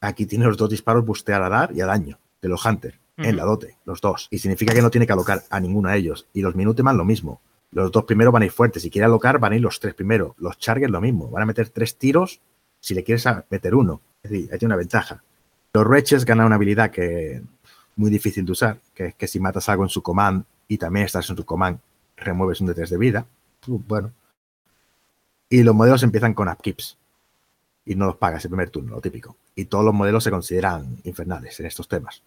S3: Aquí tiene los dos disparos bustear a dar y a daño de los Hunters en
S2: Ujú.
S3: la dote, los dos. Y significa que no tiene que alocar a ninguno de ellos. Y los Minuteman lo mismo. Los dos primeros van a ir fuertes. Si quiere alocar, van a ir los tres primeros. Los Chargers lo mismo. Van a meter tres tiros si le quieres meter uno. Es decir, ahí tiene una ventaja. Los Wretches ganan una habilidad que muy difícil de usar, que es que si matas algo en su command y también estás en su command, remueves un de 3 de vida. Uh, Bueno. Y los modelos empiezan con upkeeps. Y no los pagas el primer turno, lo típico. Y todos los modelos se consideran infernales en estos temas.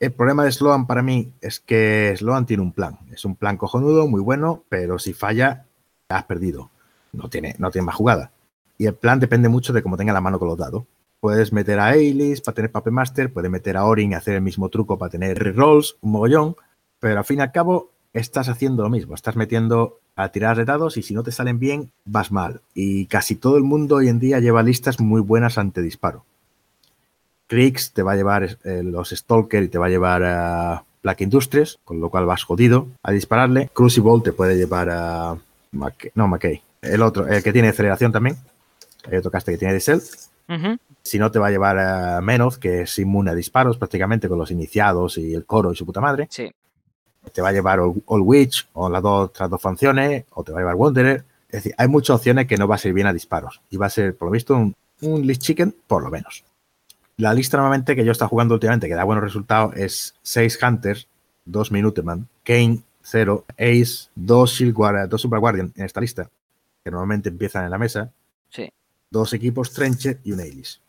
S3: El problema de Sloan para mí es que Sloan tiene un plan. Es un plan cojonudo, muy bueno, pero si falla, has perdido. No tiene, no tiene más jugada. Y el plan depende mucho de cómo tenga la mano con los dados. Puedes meter a Ailis para tener Paper Master, puedes meter a Orin y hacer el mismo truco para tener rerolls, un mogollón, pero al fin y al cabo estás haciendo lo mismo. Estás metiendo a tirar de dados y si no te salen bien, vas mal. Y casi todo el mundo hoy en día lleva listas muy buenas ante disparo. Kriegs te va a llevar eh, los Stalker y te va a llevar a Black Industries, con lo cual vas jodido a dispararle. Crucible te puede llevar a. Mackay- no, McKay. El otro, el que tiene aceleración también. Hay otro caste que tiene Diesel.
S2: Ujú.
S3: Si no, te va a llevar a Menoth, que es inmune a disparos prácticamente con los iniciados y el coro y su puta madre.
S2: Sí.
S3: Te va a llevar All, All Witch o las dos, otras dos funciones, o te va a llevar Wanderer. Es decir, hay muchas opciones que no va a ser bien a disparos. Y va a ser, por lo visto, un, un Lich Chicken, por lo menos. La lista normalmente que yo está jugando últimamente, que da buenos resultados, es 6 Hunters, 2 Minuteman, Kane, 0, Ace, 2 Shield Guard, 2 Super Guardian en esta lista, que normalmente empiezan en la mesa,
S2: Sí.
S3: dos equipos Trencher y un Ailis.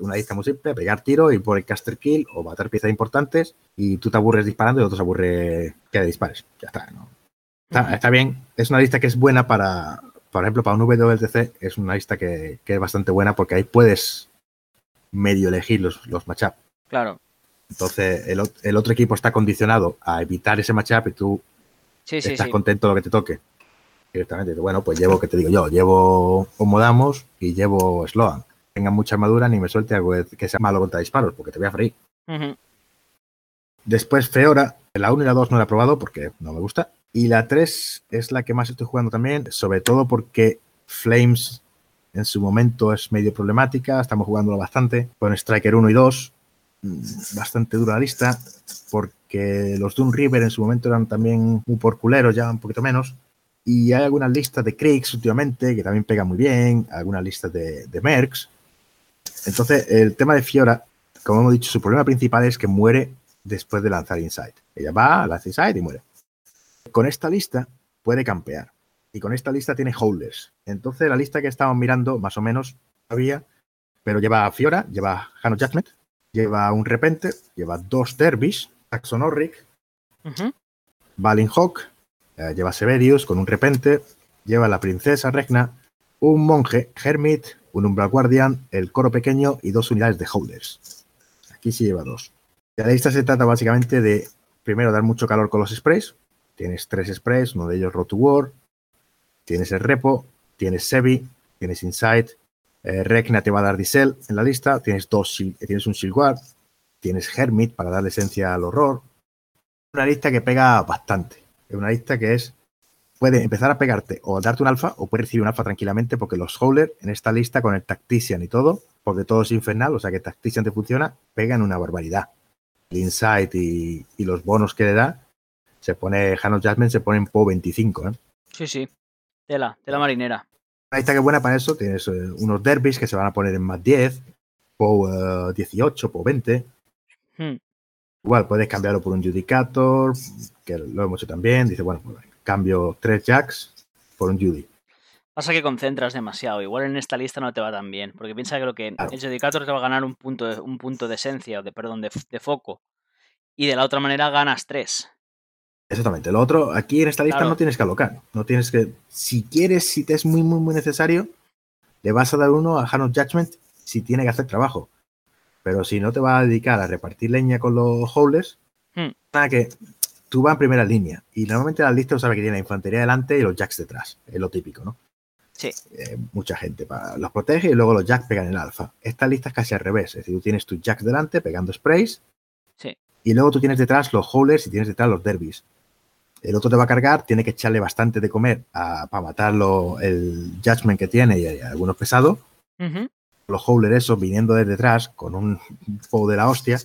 S3: Una lista muy simple, pegar tiro y por el caster kill o matar piezas importantes y tú te aburres disparando y el otro se aburre que le dispares. Ya está, ¿no? Está, bien. Es una lista que es buena para, por ejemplo, para un WTC es una lista que, que es bastante buena porque ahí puedes medio elegir los, los matchups.
S2: Claro.
S3: Entonces el, ot- el otro equipo está condicionado a evitar ese matchup y tú
S2: Sí,
S3: estás
S2: sí.
S3: contento de lo que te toque. Directamente, bueno, pues llevo, que te digo yo, llevo Homodamos y llevo Sloan. Tenga mucha armadura ni me suelte algo que sea malo contra disparos, porque te voy a freír. Después Feora, la 1 y la 2 no la he probado porque no me gusta. Y la 3 es la que más estoy jugando también, sobre todo porque Flames en su momento es medio problemática, estamos jugándolo bastante. Con Striker 1 y 2, mm, bastante dura la lista, porque que los Doom River en su momento eran también muy por culeros, ya un poquito menos. Y hay algunas listas de Kriegs últimamente que también pegan muy bien, algunas listas de, de Mercs. Entonces, el tema de Fiora, como hemos dicho, su problema principal es que muere después de lanzar Insight. Ella va, lanza Insight y muere. Con esta lista puede campear. Y con esta lista tiene holders. Entonces, la lista que estamos mirando, más o menos, había, pero lleva a Fiora, lleva Hano Judgment, lleva un repente, lleva dos Dervish, Saxon Orric,
S2: Ujú.
S3: Balin Hawk, eh, lleva Severius con un repente, lleva la princesa Regna, un monje Hermit, un Umbral Guardian, el coro pequeño y dos unidades de holders. Aquí sí lleva dos. La lista se trata básicamente de, primero, dar mucho calor con los sprays. Tienes tres sprays, uno de ellos Road to War. Tienes el repo, tienes Sevi, tienes Insight. Eh, Regna te va a dar Diesel en la lista. Tienes, dos, shield- tienes un Shield Guard. Tienes Hermit para darle esencia al horror. Una lista que pega bastante. Es una lista que es puede empezar a pegarte o darte un alfa o puede recibir un alfa tranquilamente porque los Howler en esta lista con el Tactician y todo, porque todo es infernal, o sea que Tactician te funciona, pegan una barbaridad. El Insight y, y los bonos que le da, se pone, Hanos Jasmine se pone en PO 25. ¿eh?
S2: Sí, sí. Tela, tela marinera.
S3: Una lista que buena para eso, tienes eh, unos derbis que se van a poner en más 10, PO eh, 18, PO 20.
S2: Hmm.
S3: Igual puedes cambiarlo por un Judicator, que lo hemos hecho también. Dice, bueno, pues, cambio tres Jacks por un Judy.
S2: Pasa que concentras demasiado. Igual en esta lista no te va tan bien. Porque piensa que lo que
S3: Claro.
S2: el Judicator te va a ganar un punto de, un punto de esencia, o de, perdón, de, de foco. Y de la otra manera ganas tres.
S3: Exactamente. Lo otro, aquí en esta lista
S2: Claro.
S3: no tienes que alocar. No tienes que. Si quieres, si te es muy, muy, muy necesario, le vas a dar uno a Hanos Judgment si tiene que hacer trabajo. Pero si no te va a dedicar a repartir leña con los howlers,
S2: Hmm.
S3: nada que tú vas en primera línea. Y normalmente las listas sabes que tiene la infantería delante y los jacks detrás. Es lo típico, ¿no?
S2: Sí.
S3: Eh, mucha gente pa- los protege y luego los jacks pegan el alfa. Esta lista es casi al revés. Es decir, tú tienes tus jacks delante pegando sprays
S2: Sí.
S3: y luego tú tienes detrás los howlers y tienes detrás los derbis. El otro te va a cargar, tiene que echarle bastante de comer a- para matarlo el judgment que tiene y, algunos pesados.
S2: Ujú.
S3: Los howlers esos viniendo desde detrás con un PO de la hostia.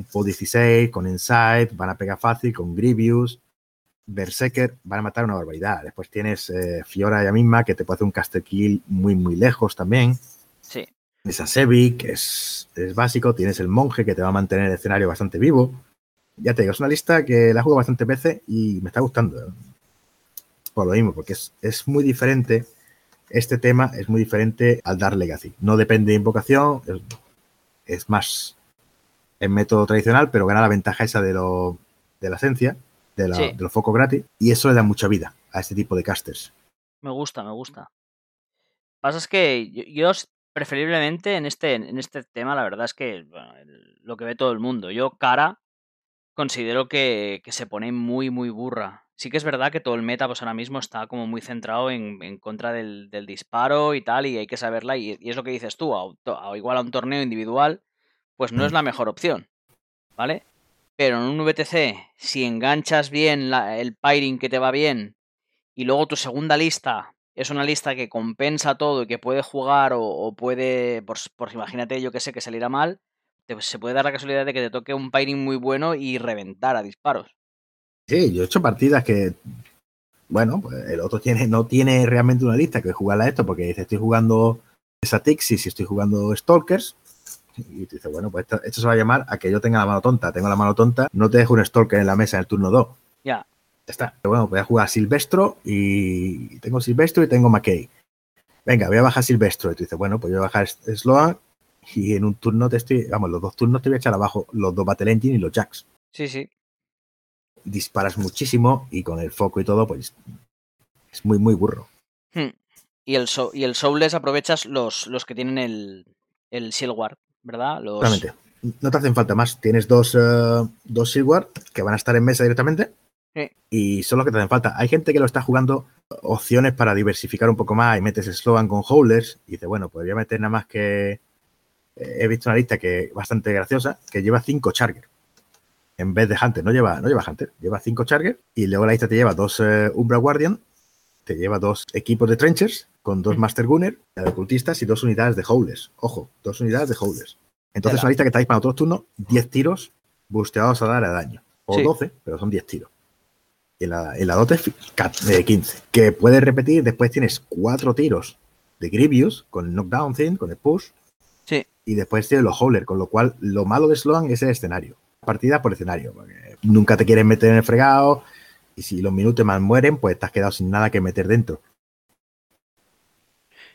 S3: Un PO 16 con Insight, van a pegar fácil con Grievous. Berserker van a matar una barbaridad. Después tienes eh, Fiora ella misma que te puede hacer un caster kill muy muy lejos también.
S2: Sí.
S3: Tienes a Sevi, que es, es básico. Tienes el monje, que te va a mantener el escenario bastante vivo. Ya te digo, es una lista que la juego bastantes veces y me está gustando. ¿eh? Por lo mismo, porque es, es muy diferente. Este tema es muy diferente al Dark Legacy. No depende de invocación, es, es más en método tradicional, pero gana la ventaja esa de, lo, de la esencia, de, la-
S2: Sí.
S3: de los focos gratis, y eso le da mucha vida a este tipo de casters.
S2: Me gusta, me gusta. Pasa es que yo, preferiblemente en este, en este tema, la verdad es que bueno, lo que ve todo el mundo. Yo, cara, considero que, que se pone muy, muy burra. Sí que es verdad que todo el meta, pues ahora mismo está como muy centrado en, en contra del, del disparo y tal, y hay que saberla. Y, y es lo que dices tú, a, a- igual a un torneo individual, pues no es
S3: Mm.
S2: la mejor opción, ¿vale? Pero en un VTC, si enganchas bien la- el piring que te va bien y luego tu segunda lista es una lista que compensa todo y que puede jugar o, o puede, por, por imagínate yo que sé que saliera mal, te- se puede dar la casualidad de que te toque un piring muy bueno y reventar a disparos.
S3: Sí, yo he hecho partidas que, bueno, pues el otro tiene, no tiene realmente una lista que jugarla a esto, porque dice, estoy jugando Satixis y estoy jugando Stalkers. Y tú dices, bueno, pues esto, esto se va a llamar a que yo tenga la mano tonta. Tengo la mano tonta, no te dejo un Stalker en la mesa en el turno 2.
S2: Ya.
S3: Ya está. Pero bueno, voy a jugar Silvestro y tengo Silvestro y tengo McKay. Venga, voy a bajar Silvestro. Y tú dices, bueno, pues yo voy a bajar Sloan y en un turno te estoy, vamos, los dos turnos te voy a echar abajo los dos Battle Engine y los Jacks.
S2: Sí, sí.
S3: Disparas muchísimo y con el foco y todo, pues es muy, muy burro.
S2: Hmm. Y el, so- y el Soulless aprovechas los, los que tienen el, el Shield Guard, ¿verdad? Los...
S3: Realmente. No te hacen falta más. Tienes dos, eh, dos Silwar que van a estar en mesa directamente.
S2: Sí.
S3: Y son los que te hacen falta. Hay gente que lo está jugando opciones para diversificar un poco más y metes Slogan con Howlers y dice, bueno, pues voy a meter nada más que. He visto una lista que es bastante graciosa que lleva cinco Charger. En vez de Hunter, no lleva, no lleva Hunter, lleva cinco Charger y luego la lista te lleva dos eh, Umbra Guardian, te lleva dos equipos de Trenchers con dos. Master Gunner, de ocultistas y dos unidades de Howlers. Ojo, dos unidades de Howlers. Entonces, una lista que estáis para otros turnos, 10 tiros busteados a dar a daño. O
S2: Sí.
S3: 12, pero son 10 tiros. En la, en la dote es eh, 15. Que puedes repetir, después tienes 4 tiros de Grievous con el knockdown thing, con el push.
S2: Sí.
S3: Y después tienes los Howler, con lo cual lo malo de Sloan es el escenario. Partida por escenario. Porque nunca te quieren meter en el fregado. Y si los minutos más mueren, pues te has quedado sin nada que meter dentro.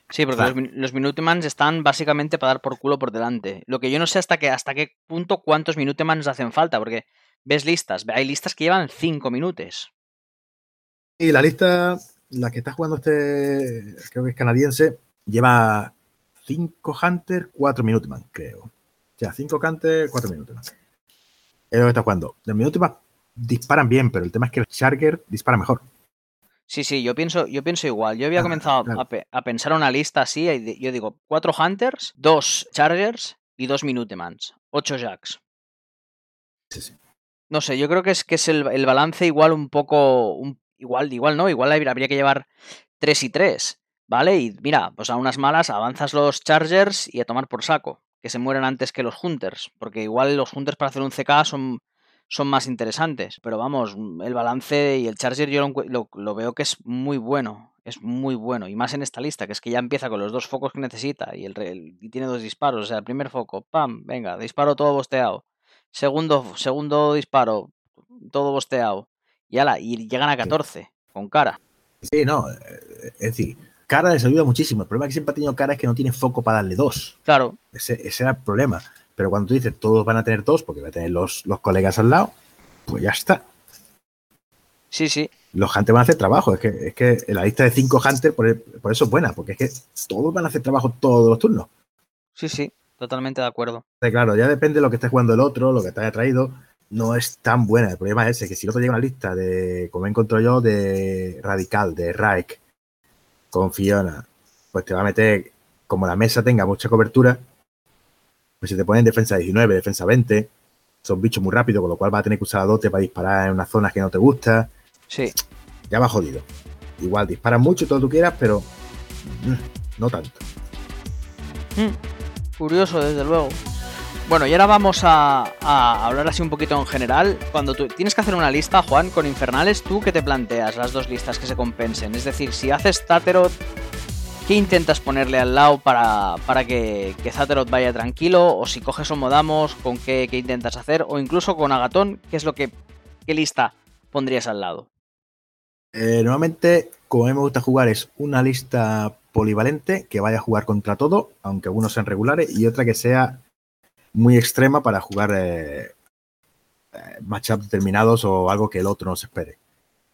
S2: Sí, porque los, los Minutemans están básicamente para dar por culo por delante. Lo que yo no sé hasta qué, hasta qué punto cuántos Minutemans hacen falta, porque ves listas, hay listas que llevan 5 minutos.
S3: Y la lista, la que está jugando este, creo que es canadiense, lleva 5 Hunter, 4 Minuteman, creo. O sea, 5 Hunter, 4 Minuteman. Es lo que está jugando. Los Minuteman disparan bien, pero el tema es que el Charger dispara mejor.
S2: Sí, sí, yo pienso, yo pienso igual. Yo había
S3: Ah,
S2: comenzado
S3: claro.
S2: a, pe- a pensar una lista así, y yo digo, 4 Hunters, 2 Chargers y 2 Minutemans. 8 Jacks.
S3: Sí, sí.
S2: No sé, yo creo que es que es el, el balance igual un poco. un- igual, igual no, igual habría que llevar 3 y 3. ¿Vale? Y mira, pues a unas malas avanzas los Chargers y a tomar por saco. Que se mueren antes que los Hunters. Porque igual los Hunters para hacer un CK son, son más interesantes. Pero vamos, el balance y el Charger yo lo, encue- lo- lo veo que es muy bueno. Es muy bueno. Y más en esta lista, que es que ya empieza con los dos focos que necesita. Y, el, re- el- y tiene dos disparos. O sea, el primer foco, pam, venga, disparo todo bosteado. Segundo, segundo disparo, todo bosteado. Y ala, y llegan a 14, con cara.
S3: Sí, no. eh, Es decir, cara les ayuda muchísimo. El problema que siempre ha tenido cara es que no tiene foco para darle dos.
S2: Claro,
S3: Ese, ese era el problema. Pero cuando tú dices todos van a tener dos, porque va a tener los, los colegas al lado, pues ya está.
S2: sí, sí.
S3: Los Hunters van a hacer trabajo. Es que, es que la lista de 5 Hunters, por, por eso es buena, porque es que todos van a hacer trabajo todos los turnos.
S2: Sí, sí, totalmente de acuerdo.
S3: Claro, ya depende de lo que esté jugando el otro, lo que te haya traído. No es tan buena. El problema es ese, que si el otro llega una lista de, como encontró yo, de Radical, de Raik, con Fiona, pues te va a meter, como la mesa tenga mucha cobertura, pues si te ponen defensa 19, defensa 20, son bichos muy rápidos, con lo cual va a tener que usar la dote para disparar en unas zonas que no te gusta.
S2: Sí,
S3: Ya va jodido. Igual disparas mucho, todo lo que quieras, pero mm, no tanto.
S2: Mm, curioso, desde luego. Bueno, y ahora vamos a, a hablar así un poquito en general. Cuando tú tienes que hacer una lista, Juan, con infernales, ¿tú qué te planteas las dos listas que se compensen? Es decir, si haces Zaterot, ¿qué intentas ponerle al lado para, para que, que vaya tranquilo? O si coges Homodamos, ¿con qué, qué intentas hacer? O incluso con Agatón, ¿qué es lo que qué lista pondrías al lado?
S3: Eh, normalmente, como a mí me gusta jugar, es una lista polivalente que vaya a jugar contra todo, aunque algunos sean regulares, y otra que sea muy extrema para jugar eh, eh, matchups determinados o algo que el otro no se espere.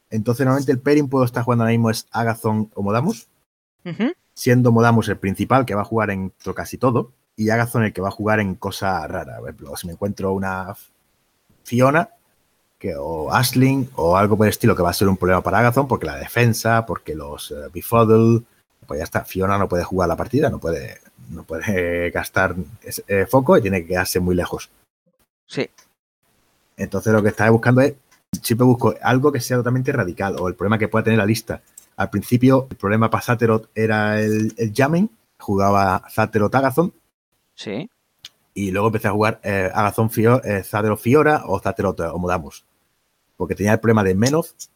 S3: Entonces, normalmente el pairing puedo estar jugando ahora mismo es Agathon o Modamus, Siendo Modamus el principal que va a jugar en casi todo, y Agathon el que va a jugar en cosas raras. Por ejemplo, si me encuentro una Fiona que, o Ashling o algo por el estilo que va a ser un problema para Agathon porque la defensa, porque los eh, Befuddle, pues ya está, Fiona no puede jugar la partida, no puede, no puede [LAUGHS] gastar ese, eh, foco y tiene que quedarse muy lejos.
S2: Sí,
S3: Entonces lo que estaba buscando es, siempre busco algo que sea totalmente radical o el problema que pueda tener la lista. Al principio el problema para Zaterot era el, el jamming, jugaba Zaterot Agathon
S2: sí.
S3: y luego empecé a jugar eh, Agathon Fio, eh, Zaterot Fiora o Zaterot eh, Homodamus. Porque tenía el problema de Menoth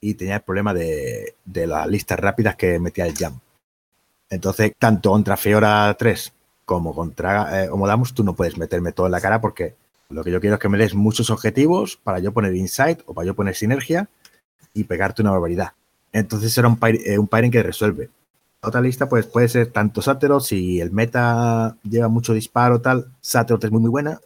S3: y tenía el problema de, de las listas rápidas que metía el jam. Entonces, tanto contra Fiora 3 como contra eh, Homodamus, tú no puedes meterme todo en la cara porque lo que yo quiero es que me des muchos objetivos para yo poner insight o para yo poner sinergia y pegarte una barbaridad. Entonces era un, eh, un pairing que resuelve. Otra lista pues puede ser tanto Saterot, si el meta lleva mucho disparo tal, Saterot es muy muy buena.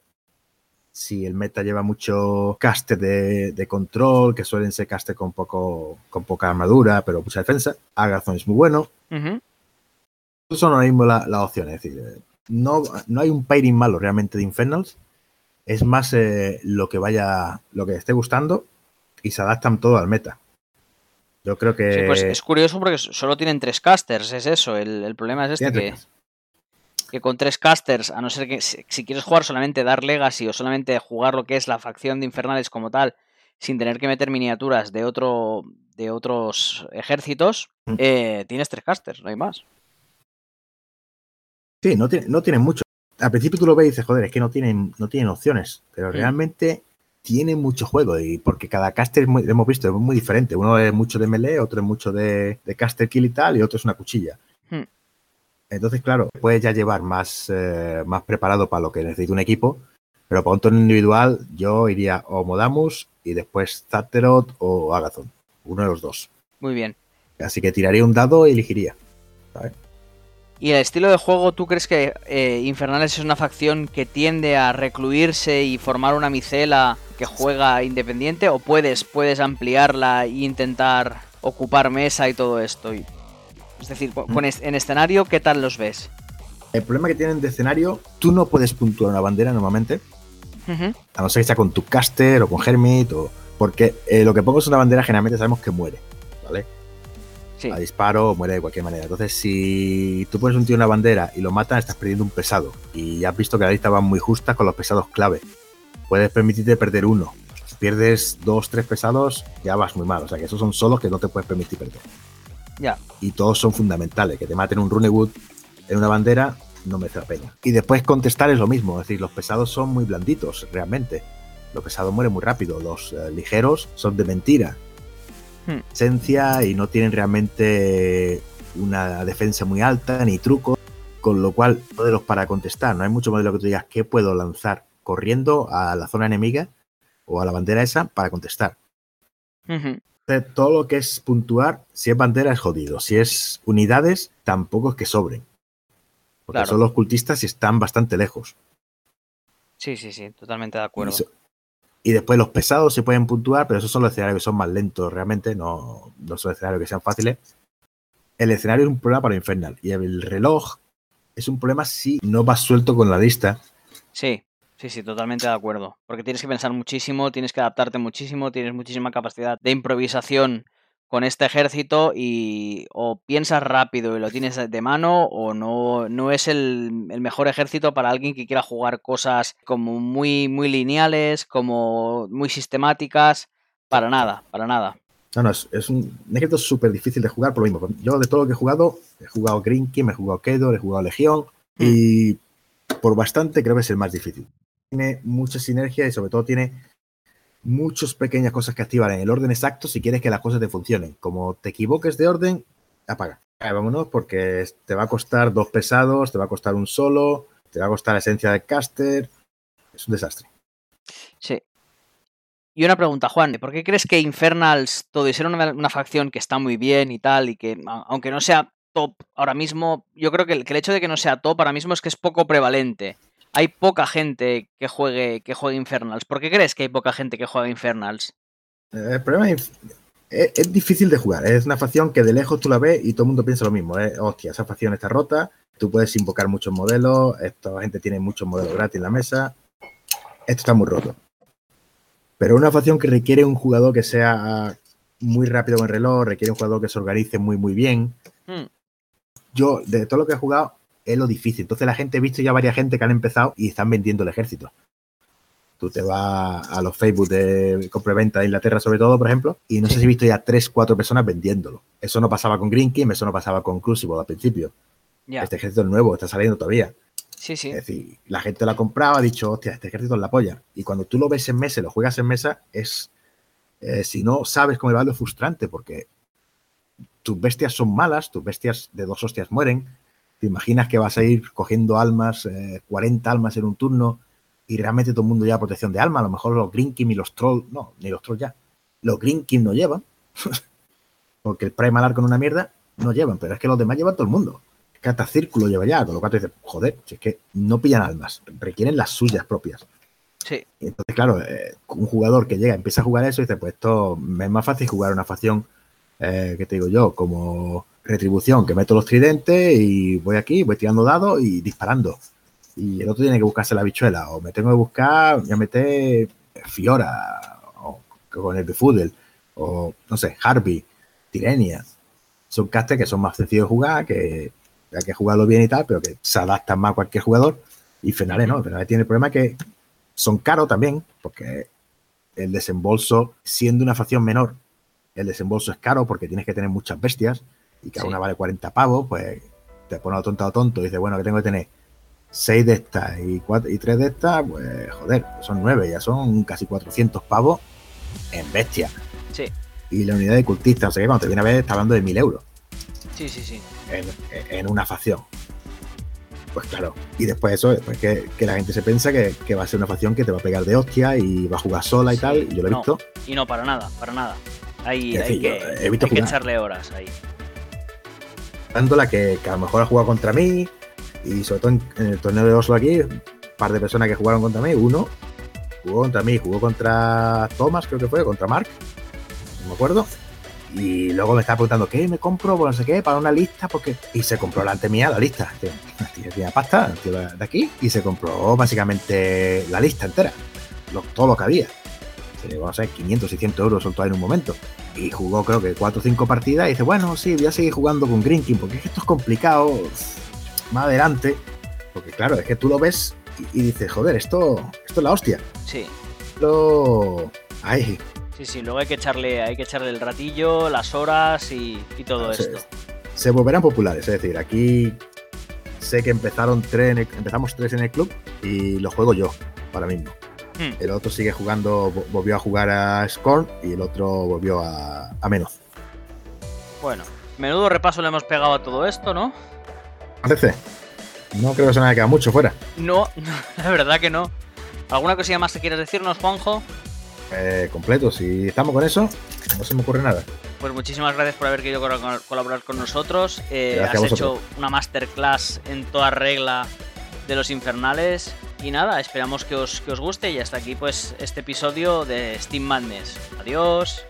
S3: Si el meta lleva mucho caster de, de control, que suelen ser caster con poco con poca armadura, pero mucha defensa, Agathon es muy bueno. Esas son ahora mismo las la opciones. Es decir, no, no hay un pairing malo realmente de Infernals. Es más eh, lo que vaya, lo que esté gustando y se adaptan todo al meta. Yo creo que.
S2: Sí, pues es curioso porque solo tienen tres casters, es eso. El, el problema es este, que, con tres casters, a no ser que si, si quieres jugar solamente Dark Legacy o solamente jugar lo que es la facción de Infernales como tal, sin tener que meter miniaturas de otro de otros ejércitos,
S3: Mm.
S2: eh, tienes tres casters, no hay más.
S3: Sí, no, tiene, no tienen mucho. al principio tú lo ves y dices, joder, es que no tienen, no tienen opciones, pero
S2: Mm.
S3: realmente tienen mucho juego y porque cada caster, muy- hemos visto, es muy diferente. Uno es mucho de melee, otro es mucho de, de caster kill y tal, y otro es una cuchilla.
S2: Hmm.
S3: Entonces, claro, puedes ya llevar más, eh, más preparado para lo que necesita un equipo, pero para un torneo individual yo iría o Modamus y después Zatterot o Agathon, uno de los dos.
S2: Muy bien.
S3: Así que tiraría un dado y elegiría.
S2: ¿Y el estilo de juego, tú crees que eh, Infernales es una facción que tiende a recluirse y formar una micela que juega independiente? ¿O puedes, puedes ampliarla e intentar ocupar mesa y todo esto? Y- es decir, con- es- en escenario, ¿qué tal los ves?
S3: El problema que tienen de escenario, tú no puedes puntuar una bandera normalmente, a no ser que sea con tu caster o con Hermit, o porque eh, lo que pongo es una bandera generalmente sabemos que muere, ¿vale?
S2: Sí,
S3: A disparo o muere de cualquier manera. Entonces, si tú pones un tío en una bandera y lo matan, estás perdiendo un pesado. Y ya has visto que la lista va muy justa con los pesados clave. Puedes permitirte perder uno. Si pierdes dos, tres pesados, ya vas muy mal. O sea que esos son solos que no te puedes permitir perder.
S2: ya.
S3: y todos son fundamentales. Que te maten un Runewood en una bandera no merece la pena. Y después contestar es lo mismo, es decir, los pesados son muy blanditos, realmente. Los pesados mueren muy rápido, los eh, ligeros son de mentira.
S2: Hmm.
S3: Esencia y no tienen realmente una defensa muy alta ni truco, con lo cual modelos para contestar. No hay mucho modelo que tú digas qué puedo lanzar corriendo a la zona enemiga o a la bandera esa para contestar. Entonces, todo lo que es puntuar, si es bandera es jodido. Si es unidades, tampoco es que sobren. Porque
S2: Claro.
S3: son los cultistas y están bastante lejos.
S2: Sí, sí, sí, totalmente de
S3: Y,
S2: acuerdo.
S3: so- y después los pesados se pueden puntuar, pero esos son los escenarios que son más lentos realmente, no, no son escenarios que sean fáciles. El escenario es un problema para Infernal. Y el reloj es un problema si no vas suelto con la lista.
S2: Sí, sí, sí, totalmente de acuerdo. Porque tienes que pensar muchísimo, tienes que adaptarte muchísimo, tienes muchísima capacidad de improvisación con este ejército y o piensas rápido y lo tienes de mano o no, no es el, el mejor ejército para alguien que quiera jugar cosas como muy, muy lineales, como muy sistemáticas. Para nada, para nada.
S3: No, no, es, es un, ejército súper difícil de jugar por lo mismo. Yo de todo lo que he jugado, he jugado Green me he jugado Kedor, he jugado Legión y por bastante creo que es el más difícil. Tiene mucha sinergia y sobre todo tiene muchas pequeñas cosas que activar en el orden exacto si quieres que las cosas te funcionen. Como te equivoques de orden, apaga. Vámonos porque te va a costar dos pesados, te va a costar un solo, te va a costar la esencia del caster. Es un desastre.
S2: Sí. Y una pregunta, Juan, ¿por qué crees que Infernals, todo y ser una, una facción que está muy bien y tal, y que aunque no sea top ahora mismo, yo creo que el, que el hecho de que no sea top ahora mismo es que es poco prevalente. Hay poca gente que juegue, que juegue Infernals. ¿Por qué crees que hay poca gente que juega Infernals?
S3: Eh, El problema es, es, es difícil de jugar. Es una facción que de lejos tú la ves y todo el mundo piensa lo mismo. ¿eh? Hostia, esa facción está rota. Tú puedes invocar muchos modelos. Esta gente tiene muchos modelos gratis en la mesa. Esto está muy roto. Pero una facción que requiere un jugador que sea muy rápido con el reloj, requiere un jugador que se organice muy, muy bien.
S2: Hmm.
S3: Yo, de todo lo que he jugado, es lo difícil. Entonces la gente, he visto ya varias gente que han empezado y están vendiendo el ejército. Tú te vas a los Facebook de compra-venta de Inglaterra, sobre todo, por ejemplo, y no sé si he visto ya tres, cuatro personas vendiéndolo. Eso no pasaba con Green King, eso no pasaba con Crucible al principio. Este ejército es nuevo, está saliendo todavía.
S2: Sí, sí.
S3: Es decir, la gente lo ha comprado, ha dicho, hostia, este ejército es la polla. Y cuando tú lo ves en mesa, y lo juegas en mesa, es. eh, si no sabes cómo va, es frustrante, porque tus bestias son malas, tus bestias de dos hostias mueren. Te imaginas que vas a ir cogiendo almas, eh, 40 almas en un turno, y realmente todo el mundo lleva protección de alma. A lo mejor los Greenkim y los Trolls, no, ni los Trolls ya. Los Greenkim no llevan, [LAUGHS] porque el Primal Arc con una mierda no llevan, pero es que los demás llevan todo el mundo. Cada círculo lleva ya, con lo cual te dices, joder, si es que no pillan almas, requieren las suyas propias.
S2: Sí.
S3: Y entonces, claro, eh, un jugador que llega, empieza a jugar eso y dice, pues esto me es más fácil jugar una facción, eh, que te digo yo, como retribución, que meto los tridentes y voy aquí, voy tirando dados y disparando. Y el otro tiene que buscarse la bichuela, o me tengo que buscar, ya meter Fiora, o con el Befoodle, o no sé, Harvey, Tirenia. Son casters que son más sencillos de jugar, que hay que jugarlo bien y tal, pero que se adaptan más a cualquier jugador. Y Fenales no, Fenales tiene el problema que son caros también, porque el desembolso, siendo una facción menor, el desembolso es caro porque tienes que tener muchas bestias y cada
S2: Sí.
S3: una vale 40 pavos, pues te pone a tonto a tonto y dices, bueno, que tengo que tener 6 de estas y, cuatro, y 3 de estas, pues joder, son 9, ya son casi 400 pavos en bestia.
S2: Sí.
S3: Y la unidad de cultista, o sea que cuando te viene a ver, está hablando de 1000 euros
S2: Sí, sí, sí.
S3: en, en una facción. Pues claro, y después eso, después que, que la gente se piensa que, que va a ser una facción que te va a pegar de hostia y va a jugar sola y
S2: Sí,
S3: tal, y yo lo he
S2: no.
S3: visto.
S2: Y no, para nada, para nada. Hay,
S3: Es
S2: hay
S3: decir,
S2: que,
S3: he visto
S2: hay que echarle horas ahí.
S3: La que, que a lo mejor ha jugado contra mí y sobre todo en, el torneo de Oslo aquí, un par de personas que jugaron contra mí, uno jugó contra mí, jugó contra Thomas, creo que fue, contra Mark, no me acuerdo. Y luego me estaba preguntando, ¿qué me compro? Pues no sé qué, para una lista, porque... Y se compró la mía la lista. [LAUGHS] Tenía, pasta tío de aquí y se compró básicamente la lista entera, lo- todo lo que había. Se a ver, 500, 600 euros soltó en un momento. Y jugó creo que 4 o 5 partidas y dice, bueno, sí, voy a seguir jugando con Green King, porque es que esto es complicado más adelante. Porque claro, es que tú lo ves y, y dices, joder, esto, esto es la hostia.
S2: Sí,
S3: Esto... Ay,
S2: sí, sí. Luego hay que echarle, hay que echarle el ratillo, las horas y, y todo
S3: se,
S2: esto.
S3: se volverán populares. Es decir, aquí sé que empezaron tres el- empezamos tres en el club y lo juego yo ahora mismo.
S2: Hmm.
S3: El otro sigue jugando, vo- volvió a jugar a Scorn y el otro volvió a, a menos.
S2: Bueno, menudo repaso le hemos pegado a todo esto, ¿no?
S3: Parece. No creo que se me haya quedado mucho fuera.
S2: No, [LAUGHS] la verdad que no. ¿Alguna cosilla más que quieres decirnos, Juanjo?
S3: Eh, completo, si estamos con eso, no se me ocurre nada.
S2: Pues muchísimas gracias por haber querido col- colaborar con nosotros. Eh, has hecho una masterclass en toda regla de los infernales. Y nada, esperamos que os, que os guste. Y hasta aquí, pues, este episodio de Steam Madness. Adiós.